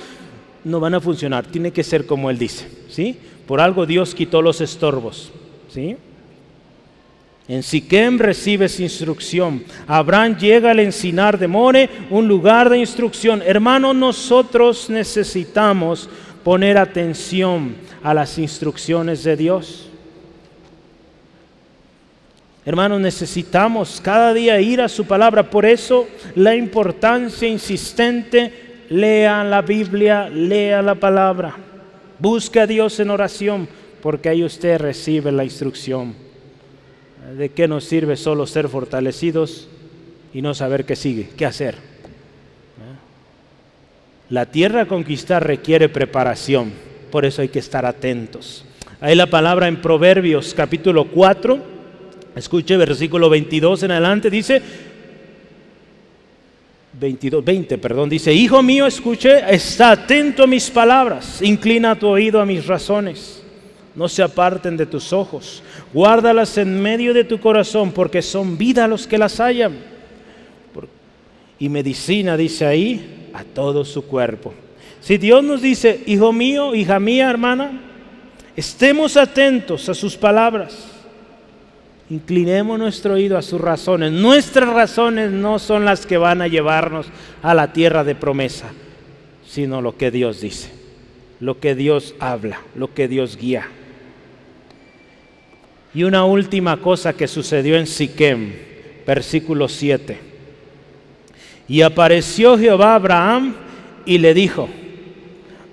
no van a funcionar, tiene que ser como Él dice. ¿sí? Por algo Dios quitó los estorbos. ¿sí? En Siquem recibes instrucción. Abraham llega al encinar de More, un lugar de instrucción. Hermano, nosotros necesitamos poner atención a las instrucciones de Dios. Hermanos, necesitamos cada día ir a su palabra. Por eso la importancia insistente, lea la Biblia, lea la palabra. Busque a Dios en oración, porque ahí usted recibe la instrucción. ¿De qué nos sirve solo ser fortalecidos y no saber qué sigue, qué hacer? ¿Eh? La tierra a conquistar requiere preparación, por eso hay que estar atentos. Hay la palabra en Proverbios capítulo 4, escuche versículo 22 en adelante, dice, 22, 20, perdón, dice, Hijo mío, escuche, está atento a mis palabras, inclina tu oído a mis razones no se aparten de tus ojos. Guárdalas en medio de tu corazón, porque son vida los que las hallan. Y medicina, dice ahí, a todo su cuerpo. Si Dios nos dice, hijo mío, hija mía, hermana, estemos atentos a sus palabras. Inclinemos nuestro oído a sus razones. Nuestras razones no son las que van a llevarnos a la tierra de promesa, sino lo que Dios dice, lo que Dios habla, lo que Dios guía. Y una última cosa que sucedió en Siquem, versículo 7. Y apareció Jehová a Abraham y le dijo,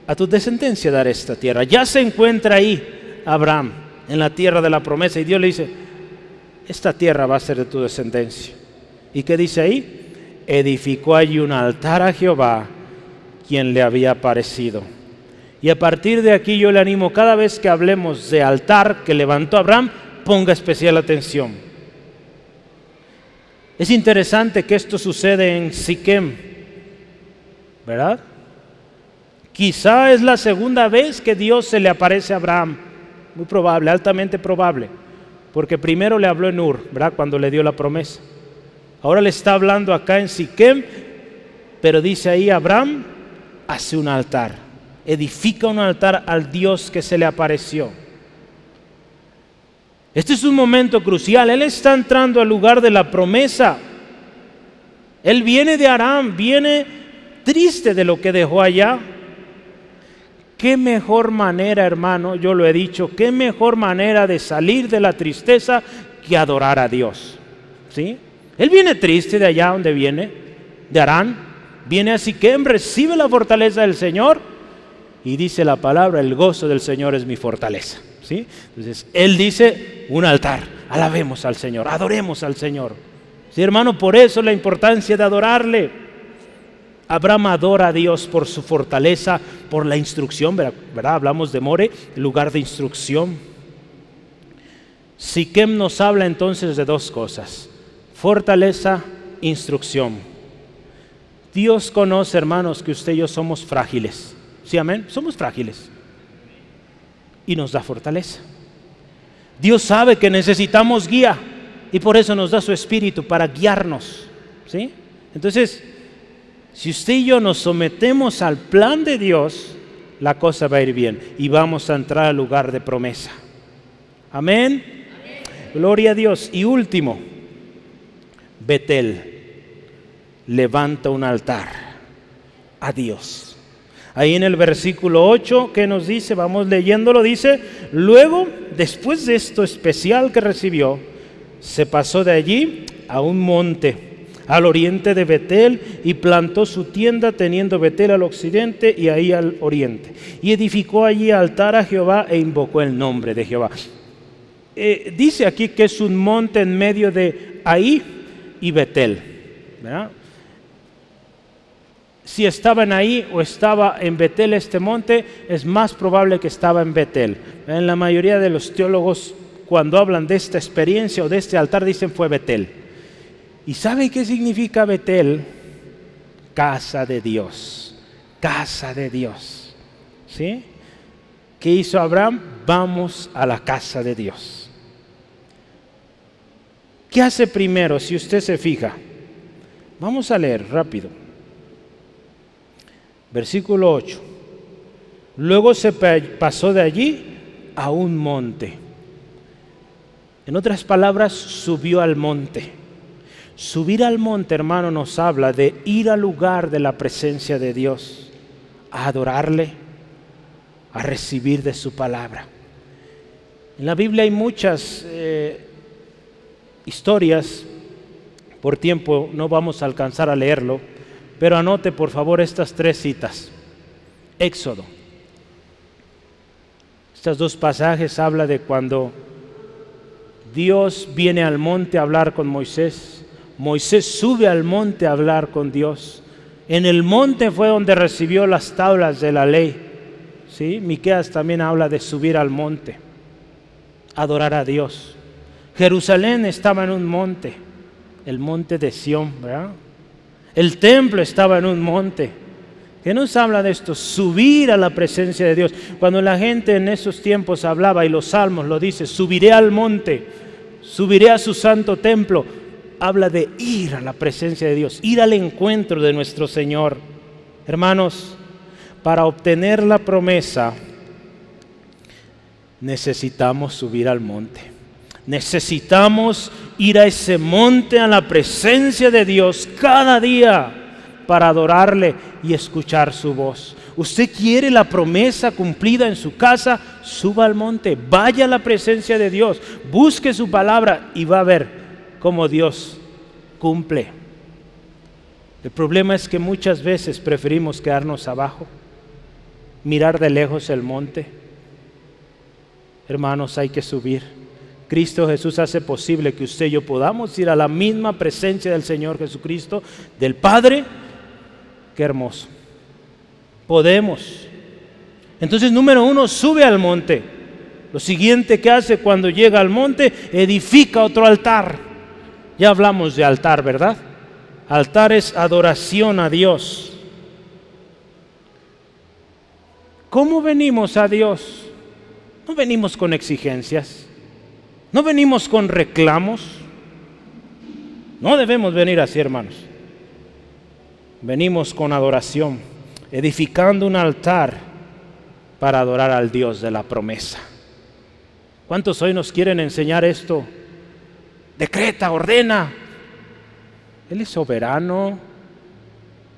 a tu descendencia daré esta tierra. Ya se encuentra ahí Abraham, en la tierra de la promesa. Y Dios le dice, esta tierra va a ser de tu descendencia. ¿Y qué dice ahí? Edificó allí un altar a Jehová, quien le había aparecido. Y a partir de aquí yo le animo, cada vez que hablemos de altar que levantó Abraham, ponga especial atención. Es interesante que esto sucede en Siquem, ¿verdad? Quizá es la segunda vez que Dios se le aparece a Abraham. Muy probable, altamente probable. Porque primero le habló en Ur, ¿verdad? Cuando le dio la promesa. Ahora le está hablando acá en Siquem, pero dice ahí Abraham hace un altar, edifica un altar al Dios que se le apareció. Este es un momento crucial. Él está entrando al lugar de la promesa. Él viene de Aram, viene triste de lo que dejó allá, Qué mejor manera, hermano, yo lo he dicho, qué mejor manera de salir de la tristeza que adorar a Dios. ¿Sí? Él viene triste de allá donde viene, de Arán, viene así que recibe la fortaleza del Señor y dice la palabra, el gozo del Señor es mi fortaleza. ¿Sí? Entonces, él dice un altar, alabemos al Señor, adoremos al Señor. Sí, hermano, por eso la importancia de adorarle. Abraham adora a Dios por su fortaleza, por la instrucción, ¿verdad? Hablamos de More, lugar de instrucción. Siquem nos habla entonces de dos cosas, fortaleza, instrucción. Dios conoce, hermanos, que usted y yo somos frágiles. ¿Sí, amén? Somos frágiles. Y nos da fortaleza. Dios sabe que necesitamos guía y por eso nos da su espíritu para guiarnos. ¿Sí? Entonces, si usted y yo nos sometemos al plan de Dios, la cosa va a ir bien y vamos a entrar al lugar de promesa. Amén. Gloria a Dios. Y último, Betel levanta un altar a Dios. Ahí en el versículo 8 que nos dice, vamos leyéndolo, dice, luego, después de esto especial que recibió, se pasó de allí a un monte al oriente de Betel y plantó su tienda teniendo Betel al occidente y ahí al oriente. Y edificó allí altar a Jehová e invocó el nombre de Jehová. Eh, dice aquí que es un monte en medio de ahí y Betel. Si estaban ahí o estaba en Betel este monte, es más probable que estaba en Betel. En la mayoría de los teólogos, cuando hablan de esta experiencia o de este altar, dicen fue Betel. ¿Y sabe qué significa Betel? Casa de Dios. Casa de Dios. ¿Sí? ¿Qué hizo Abraham? Vamos a la casa de Dios. ¿Qué hace primero si usted se fija? Vamos a leer rápido. Versículo 8. Luego se pasó de allí a un monte. En otras palabras, subió al monte. Subir al monte, hermano, nos habla de ir al lugar de la presencia de Dios, a adorarle, a recibir de su palabra. En la Biblia hay muchas eh, historias, por tiempo no vamos a alcanzar a leerlo, pero anote por favor estas tres citas. Éxodo. Estos dos pasajes habla de cuando Dios viene al monte a hablar con Moisés Moisés sube al monte a hablar con Dios. En el monte fue donde recibió las tablas de la ley. ¿Sí? Miqueas también habla de subir al monte, adorar a Dios. Jerusalén estaba en un monte, el monte de Sión, ¿verdad? El templo estaba en un monte. ¿Qué nos habla de esto? Subir a la presencia de Dios. Cuando la gente en esos tiempos hablaba y los salmos lo dice, subiré al monte, subiré a su santo templo habla de ir a la presencia de Dios, ir al encuentro de nuestro Señor. Hermanos, para obtener la promesa necesitamos subir al monte. Necesitamos ir a ese monte, a la presencia de Dios cada día para adorarle y escuchar su voz. Usted quiere la promesa cumplida en su casa, suba al monte, vaya a la presencia de Dios, busque su palabra y va a ver cómo Dios cumple. El problema es que muchas veces preferimos quedarnos abajo, mirar de lejos el monte. Hermanos, hay que subir. Cristo Jesús hace posible que usted y yo podamos ir a la misma presencia del Señor Jesucristo, del Padre. Qué hermoso. Podemos. Entonces, número uno, sube al monte. Lo siguiente que hace cuando llega al monte, edifica otro altar. Ya hablamos de altar, ¿verdad? Altar es adoración a Dios. ¿Cómo venimos a Dios? No venimos con exigencias, no venimos con reclamos. No debemos venir así, hermanos. Venimos con adoración, edificando un altar para adorar al Dios de la promesa. ¿Cuántos hoy nos quieren enseñar esto? Decreta, ordena, él es soberano,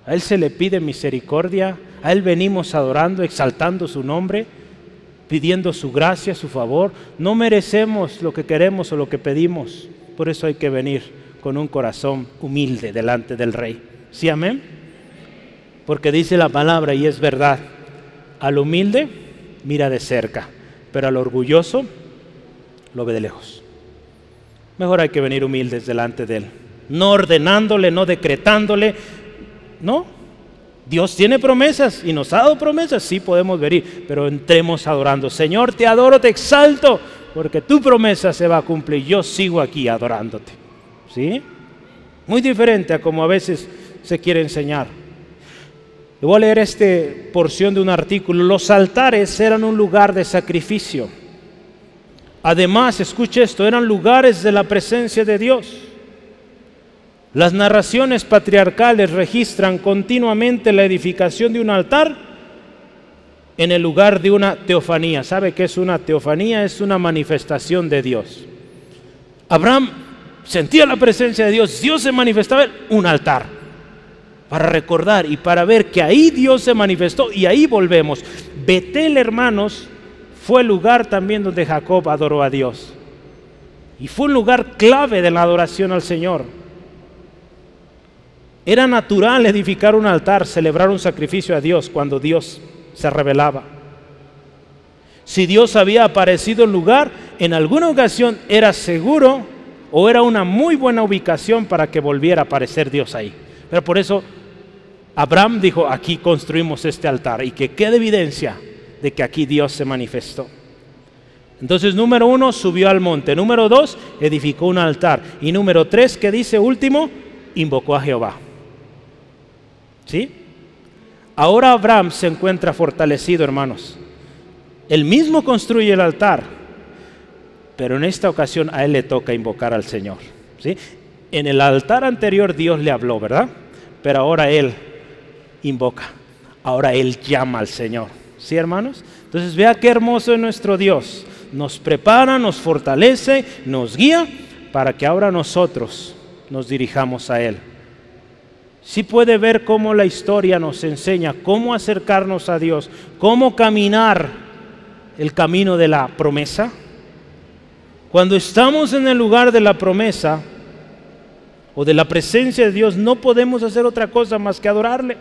a Él se le pide misericordia, a Él venimos adorando, exaltando su nombre, pidiendo su gracia, su favor. No merecemos lo que queremos o lo que pedimos, por eso hay que venir con un corazón humilde delante del Rey. ¿Sí, amén? Porque dice la palabra y es verdad, al humilde mira de cerca, pero al orgulloso lo ve de lejos. Mejor hay que venir humildes delante de Él no ordenándole, no decretándole. No, Dios tiene promesas y nos ha dado promesas, sí podemos venir, pero entremos adorando. Señor, te adoro, te exalto, porque tu promesa se va a cumplir. Yo sigo aquí adorándote. ¿Sí? Muy diferente a como a veces se quiere enseñar. Voy a leer esta porción de un artículo. Los altares eran un lugar de sacrificio. Además, escuche esto, eran lugares de la presencia de Dios. Las narraciones patriarcales registran continuamente la edificación de un altar en el lugar de una teofanía. ¿Sabe qué es una teofanía? Es una manifestación de Dios. Abraham sentía la presencia de Dios, Dios se manifestaba en un altar para recordar y para ver que ahí Dios se manifestó y ahí volvemos. Betel, hermanos, fue el lugar también donde Jacob adoró a Dios. Y fue un lugar clave de la adoración al Señor. Era natural edificar un altar, celebrar un sacrificio a Dios cuando Dios se revelaba. Si Dios había aparecido en lugar, en alguna ocasión era seguro o era una muy buena ubicación para que volviera a aparecer Dios ahí. Pero por eso Abraham dijo, aquí construimos este altar y que quede evidencia de que aquí Dios se manifestó. Entonces, número uno, subió al monte. Número dos, edificó un altar. Y número tres, que dice último, invocó a Jehová. ¿Sí? Ahora Abraham se encuentra fortalecido, hermanos. Él mismo construye el altar, pero en esta ocasión a él le toca invocar al Señor. ¿sí? En el altar anterior Dios le habló, ¿verdad? Pero ahora él invoca, ahora él llama al Señor. ¿Sí, hermanos? Entonces vea qué hermoso es nuestro Dios. Nos prepara, nos fortalece, nos guía para que ahora nosotros nos dirijamos a Él sí puede ver cómo la historia nos enseña cómo acercarnos a Dios, cómo caminar el camino de la promesa. Cuando estamos en el lugar de la promesa o de la presencia de Dios, no podemos hacer otra cosa más que adorarle.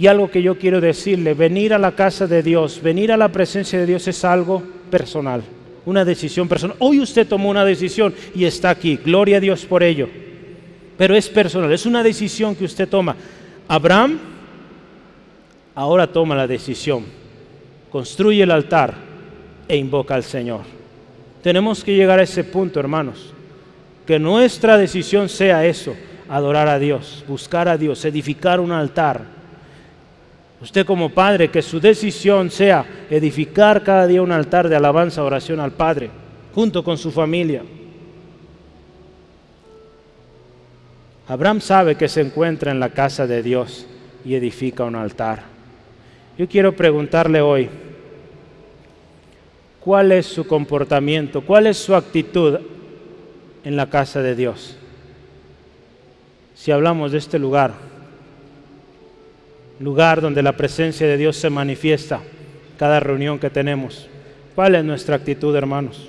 Y algo que yo quiero decirle, venir a la casa de Dios, venir a la presencia de Dios es algo personal, una decisión personal. Hoy usted tomó una decisión y está aquí, gloria a Dios por ello pero es personal, es una decisión que usted toma. Abraham ahora toma la decisión, construye el altar e invoca al Señor. Tenemos que llegar a ese punto, hermanos, que nuestra decisión sea eso, adorar a Dios, buscar a Dios, edificar un altar. Usted como padre, que su decisión sea edificar cada día un altar de alabanza, oración al Padre, junto con su familia. Abraham sabe que se encuentra en la casa de Dios y edifica un altar. Yo quiero preguntarle hoy, cuál es su comportamiento, cuál es su actitud en la casa de Dios. Si hablamos de este lugar, lugar donde la presencia de Dios se manifiesta, cada reunión que tenemos, ¿cuál es nuestra actitud, hermanos?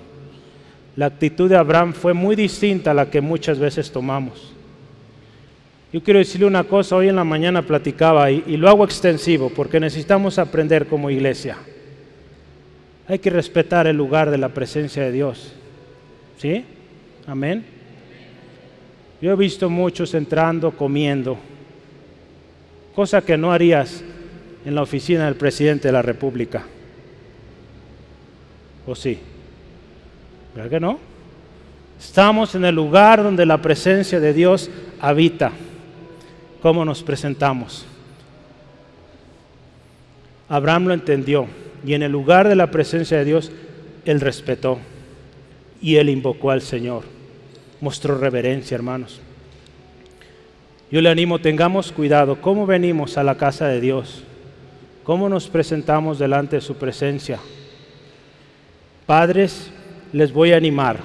La actitud de Abraham fue muy distinta a la que muchas veces tomamos. Yo quiero decirle una cosa, hoy en la mañana platicaba y, lo hago extensivo porque necesitamos aprender como iglesia. Hay que respetar el lugar de la presencia de Dios. ¿Sí? Amén. Yo he visto muchos entrando, comiendo, cosa que no harías en la oficina del presidente de la República. ¿O sí? ¿Verdad que no? Estamos en el lugar donde la presencia de Dios habita. ¿Cómo nos presentamos? Abraham lo entendió y en el lugar de la presencia de Dios, él respetó y él invocó al Señor. Mostró reverencia, hermanos. Yo le animo, tengamos cuidado, cómo venimos a la casa de Dios, cómo nos presentamos delante de su presencia. Padres, les voy a animar.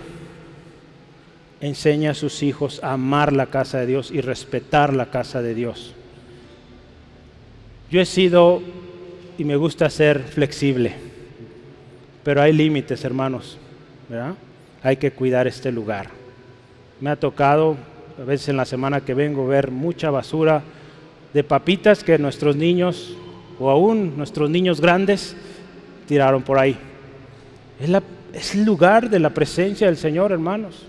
Enseña a sus hijos a amar la casa de Dios y respetar la casa de Dios. Yo he sido y me gusta ser flexible. Pero hay límites, hermanos. Hay que cuidar este lugar. Me ha tocado, a veces en la semana que vengo, ver mucha basura de papitas que nuestros niños, o aún nuestros niños grandes, tiraron por ahí. Es, es el lugar de la presencia del Señor, hermanos.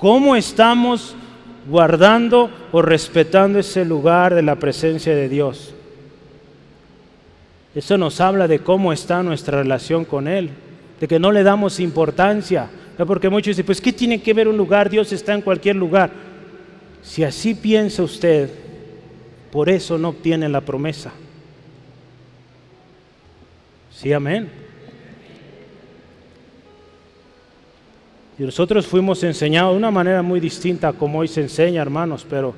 ¿Cómo estamos guardando o respetando ese lugar de la presencia de Dios? Eso nos habla de cómo está nuestra relación con Él, de que no le damos importancia. Porque muchos dicen, pues ¿qué tiene que ver un lugar? Dios está en cualquier lugar. Si así piensa usted, por eso no obtiene la promesa. Sí, amén. Y nosotros fuimos enseñados de una manera muy distinta como hoy se enseña, hermanos, pero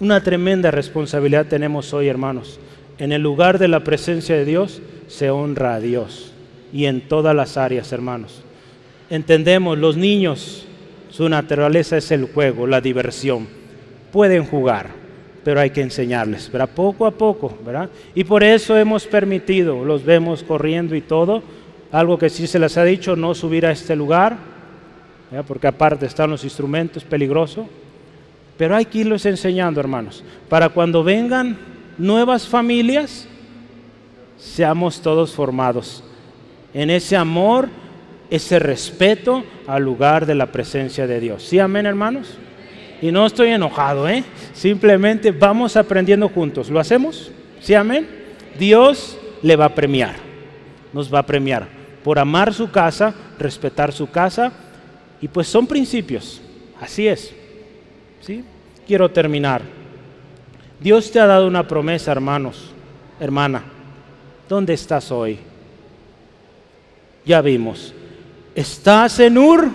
una tremenda responsabilidad tenemos hoy, hermanos en el lugar de la presencia de Dios se honra a Dios y en todas las áreas, hermanos. Entendemos, los niños, su naturaleza es el juego, la diversión. Pueden jugar, pero hay que enseñarles, ¿verdad? Poco a poco, ¿verdad? Y por eso hemos permitido, los vemos corriendo y todo, algo que sí se les ha dicho, no subir a este lugar, porque aparte están los instrumentos, peligroso. Pero hay que irlos enseñando, hermanos, para cuando vengan nuevas familias, seamos todos formados en ese amor, ese respeto al lugar de la presencia de Dios. ¿Sí, amén, hermanos? Y no estoy enojado, ¿eh? Simplemente vamos aprendiendo juntos. ¿Lo hacemos? ¿Sí, amén? Dios le va a premiar, nos va a premiar por amar su casa, respetar su casa, y pues son principios, así es. ¿Sí? Quiero terminar. Dios te ha dado una promesa, hermanos, hermana. ¿Dónde estás hoy? Ya vimos. ¿Estás en Ur?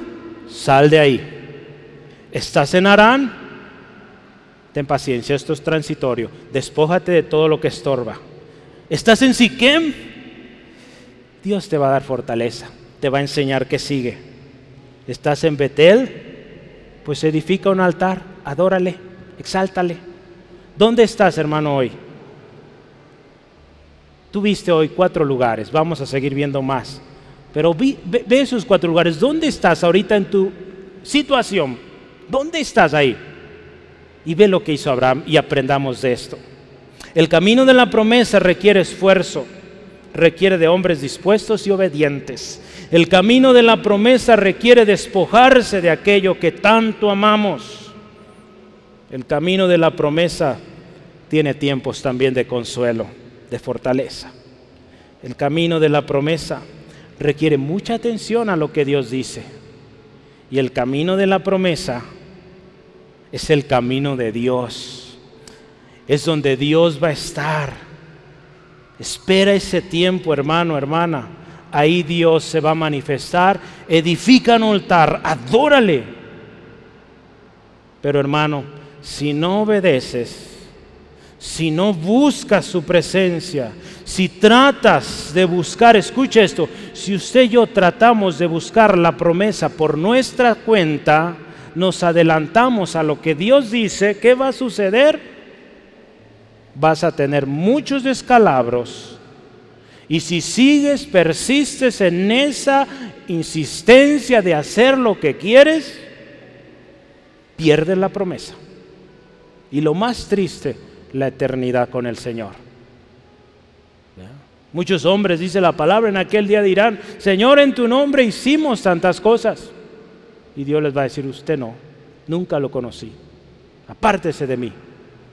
Sal de ahí. ¿Estás en Arán? Ten paciencia, esto es transitorio. Despójate de todo lo que estorba. ¿Estás en Siquem? Dios te va a dar fortaleza, te va a enseñar qué sigue. ¿Estás en Betel? Pues edifica un altar, adórale, exáltale. ¿Dónde estás, hermano, hoy? Tú viste hoy cuatro lugares, vamos a seguir viendo más. Pero ve, esos cuatro lugares. ¿Dónde estás ahorita en tu situación? ¿Dónde estás ahí? Y ve lo que hizo Abraham y aprendamos de esto. El camino de la promesa requiere esfuerzo, requiere de hombres dispuestos y obedientes. El camino de la promesa requiere despojarse de aquello que tanto amamos. El camino de la promesa tiene tiempos también de consuelo, de fortaleza. El camino de la promesa requiere mucha atención a lo que Dios dice. Y el camino de la promesa es el camino de Dios. Es donde Dios va a estar. Espera ese tiempo, hermano, hermana. Ahí Dios se va a manifestar. Edifica un altar, adórale. Pero hermano, si no obedeces, si no buscas su presencia, si tratas de buscar, escucha esto, si usted y yo tratamos de buscar la promesa por nuestra cuenta, nos adelantamos a lo que Dios dice, ¿qué va a suceder? Vas a tener muchos descalabros. Y si sigues, persistes en esa insistencia de hacer lo que quieres, pierdes la promesa. Y lo más triste, la eternidad con el Señor. Muchos hombres, dice la palabra, en aquel día dirán, Señor, en tu nombre hicimos tantas cosas. Y Dios les va a decir, usted no, nunca lo conocí. Apártese de mí.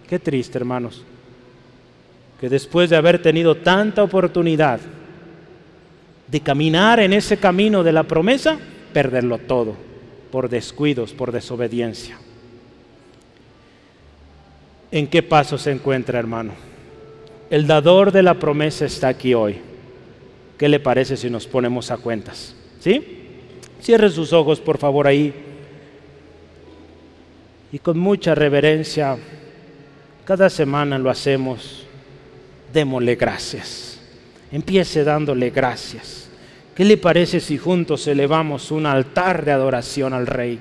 Qué triste, hermanos, que después de haber tenido tanta oportunidad de caminar en ese camino de la promesa, perderlo todo por descuidos, por desobediencia. ¿En qué paso se encuentra, hermano? El dador de la promesa está aquí hoy. ¿Qué le parece si nos ponemos a cuentas? ¿Sí? Cierre sus ojos, por favor, ahí. Y con mucha reverencia, cada semana lo hacemos, démosle gracias. Empiece dándole gracias. ¿Qué le parece si juntos elevamos un altar de adoración al Rey?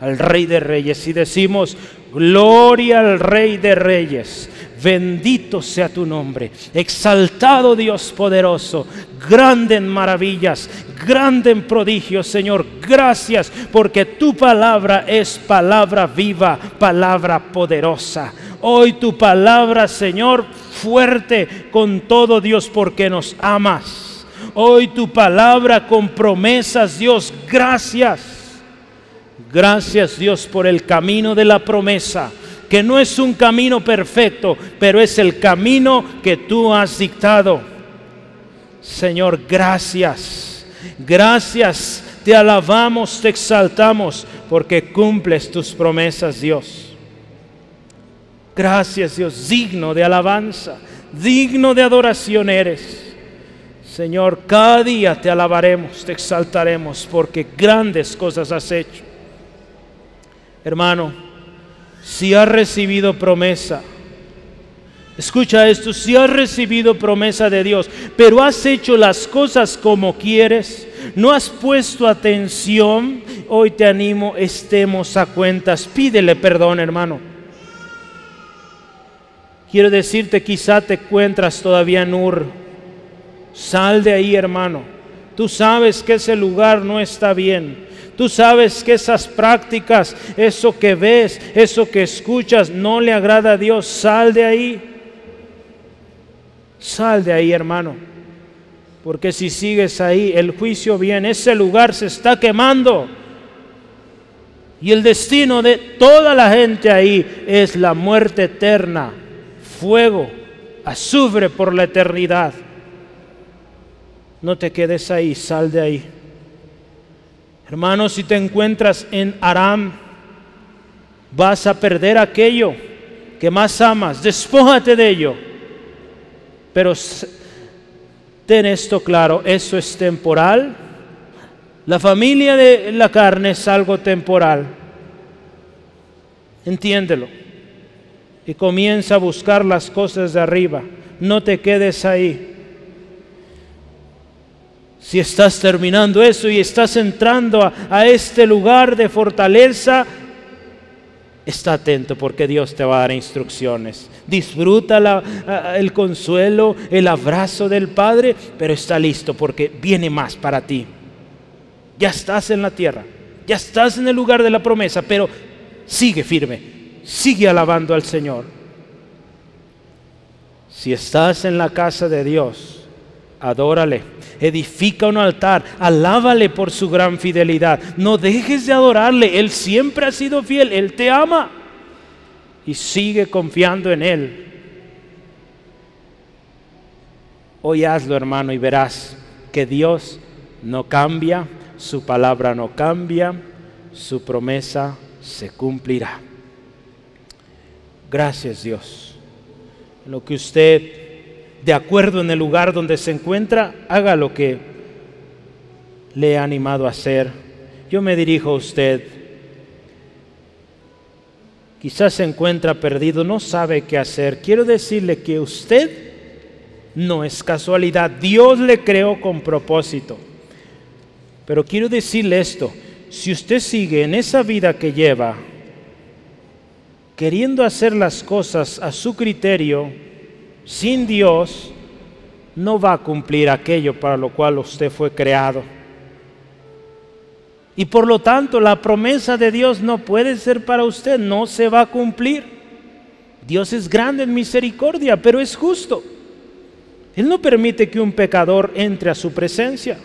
al Rey de Reyes y decimos, gloria al Rey de Reyes, bendito sea tu nombre, exaltado Dios poderoso, grande en maravillas, grande en prodigios, Señor, gracias porque tu palabra es palabra viva, palabra poderosa. Hoy tu palabra, Señor, fuerte con todo Dios porque nos amas. Hoy tu palabra con promesas, Dios, gracias Gracias Dios por el camino de la promesa, que no es un camino perfecto, pero es el camino que tú has dictado. Señor, gracias. Gracias. Te alabamos, te exaltamos, porque cumples tus promesas, Dios. Gracias, Dios, digno de alabanza, digno de adoración eres. Señor, cada día te alabaremos, te exaltaremos, porque grandes cosas has hecho. Hermano, si has recibido promesa, escucha esto, si has recibido promesa de Dios, pero has hecho las cosas como quieres, no has puesto atención, hoy te animo, estemos a cuentas, pídele perdón, hermano. Quiero decirte, quizá te encuentras todavía en Ur. Sal de ahí, hermano. Tú sabes que ese lugar no está bien. Tú sabes que esas prácticas, eso que ves, eso que escuchas, no le agrada a Dios. Sal de ahí. Sal de ahí, hermano. Porque si sigues ahí, el juicio viene. Ese lugar se está quemando. Y el destino de toda la gente ahí es la muerte eterna. Fuego, azufre por la eternidad. No te quedes ahí, sal de ahí. Hermanos, si te encuentras en Aram, vas a perder aquello que más amas. Despójate de ello. Pero ten esto claro, eso es temporal. La familia de la carne es algo temporal. Entiéndelo. Y comienza a buscar las cosas de arriba. No te quedes ahí. Si estás terminando eso y estás entrando a, este lugar de fortaleza, está atento porque Dios te va a dar instrucciones. Disfruta el consuelo, el abrazo del Padre, pero está listo porque viene más para ti. Ya estás en la tierra, ya estás en el lugar de la promesa, pero sigue firme, sigue alabando al Señor. Si estás en la casa de Dios, adórale edifica un altar, alábale por su gran fidelidad. No dejes de adorarle, Él siempre ha sido fiel, Él te ama y sigue confiando en Él. Hoy hazlo hermano y verás que Dios no cambia, su palabra no cambia, su promesa se cumplirá. Gracias Dios. Lo que usted de acuerdo en el lugar donde se encuentra, haga lo que le he animado a hacer. Yo me dirijo a usted. quizás se encuentra perdido, no sabe qué hacer, quiero decirle que usted no es casualidad, Dios le creó con propósito. Pero quiero decirle esto, si usted sigue en esa vida que lleva, queriendo hacer las cosas a su criterio, sin Dios, no va a cumplir aquello para lo cual usted fue creado. Y por lo tanto la promesa de Dios no puede ser para usted, no se va a cumplir. Dios es grande en misericordia, pero es justo. Él no permite que un pecador entre a su presencia,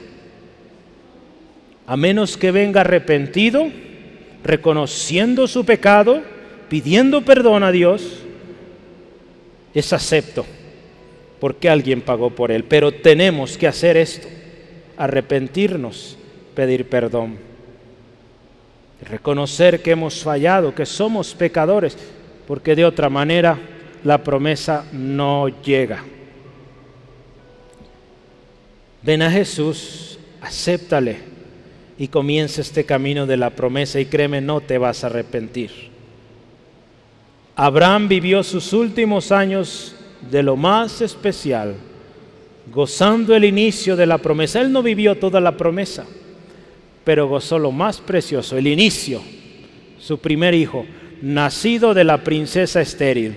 a menos que venga arrepentido, reconociendo su pecado, pidiendo perdón a Dios, es acepto, porque alguien pagó por él. Pero tenemos que hacer esto, arrepentirnos, pedir perdón, reconocer que hemos fallado, que somos pecadores, porque de otra manera la promesa no llega. Ven a Jesús, acéptale y comienza este camino de la promesa y créeme, no te vas a arrepentir. Abraham vivió sus últimos años de lo más especial, gozando el inicio de la promesa. Él no vivió toda la promesa, pero gozó lo más precioso, el inicio, su primer hijo, nacido de la princesa estéril.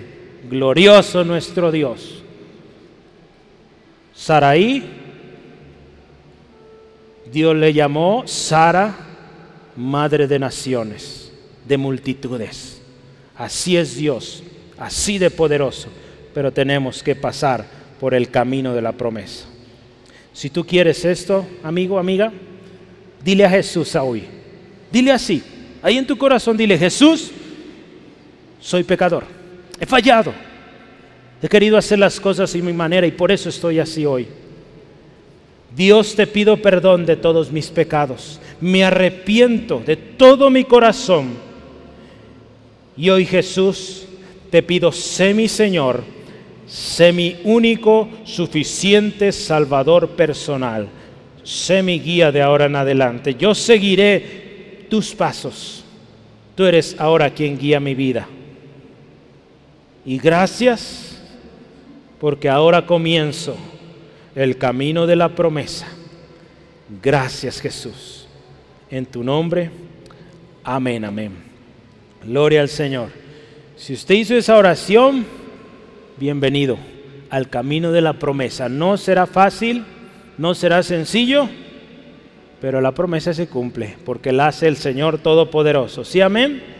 Glorioso nuestro Dios. Saraí Dios le llamó Sara, madre de naciones, de multitudes. Así es Dios, así de poderoso, pero tenemos que pasar por el camino de la promesa. Si tú quieres esto, amigo, amiga, dile a Jesús hoy. Dile así, ahí en tu corazón, dile, Jesús, soy pecador, he fallado, he querido hacer las cosas en mi manera y por eso estoy así hoy. Dios te pido perdón de todos mis pecados. Me arrepiento de todo mi corazón. Y hoy Jesús te pido, sé mi Señor, sé mi único, suficiente Salvador personal. Sé mi guía de ahora en adelante. Yo seguiré tus pasos. Tú eres ahora quien guía mi vida. Y gracias porque ahora comienzo el camino de la promesa. Gracias Jesús. En tu nombre, amén, amén. Gloria al Señor. Si usted hizo esa oración, bienvenido al camino de la promesa. No será fácil, no será sencillo, pero la promesa se cumple porque la hace el Señor Todopoderoso. ¿Sí, amén?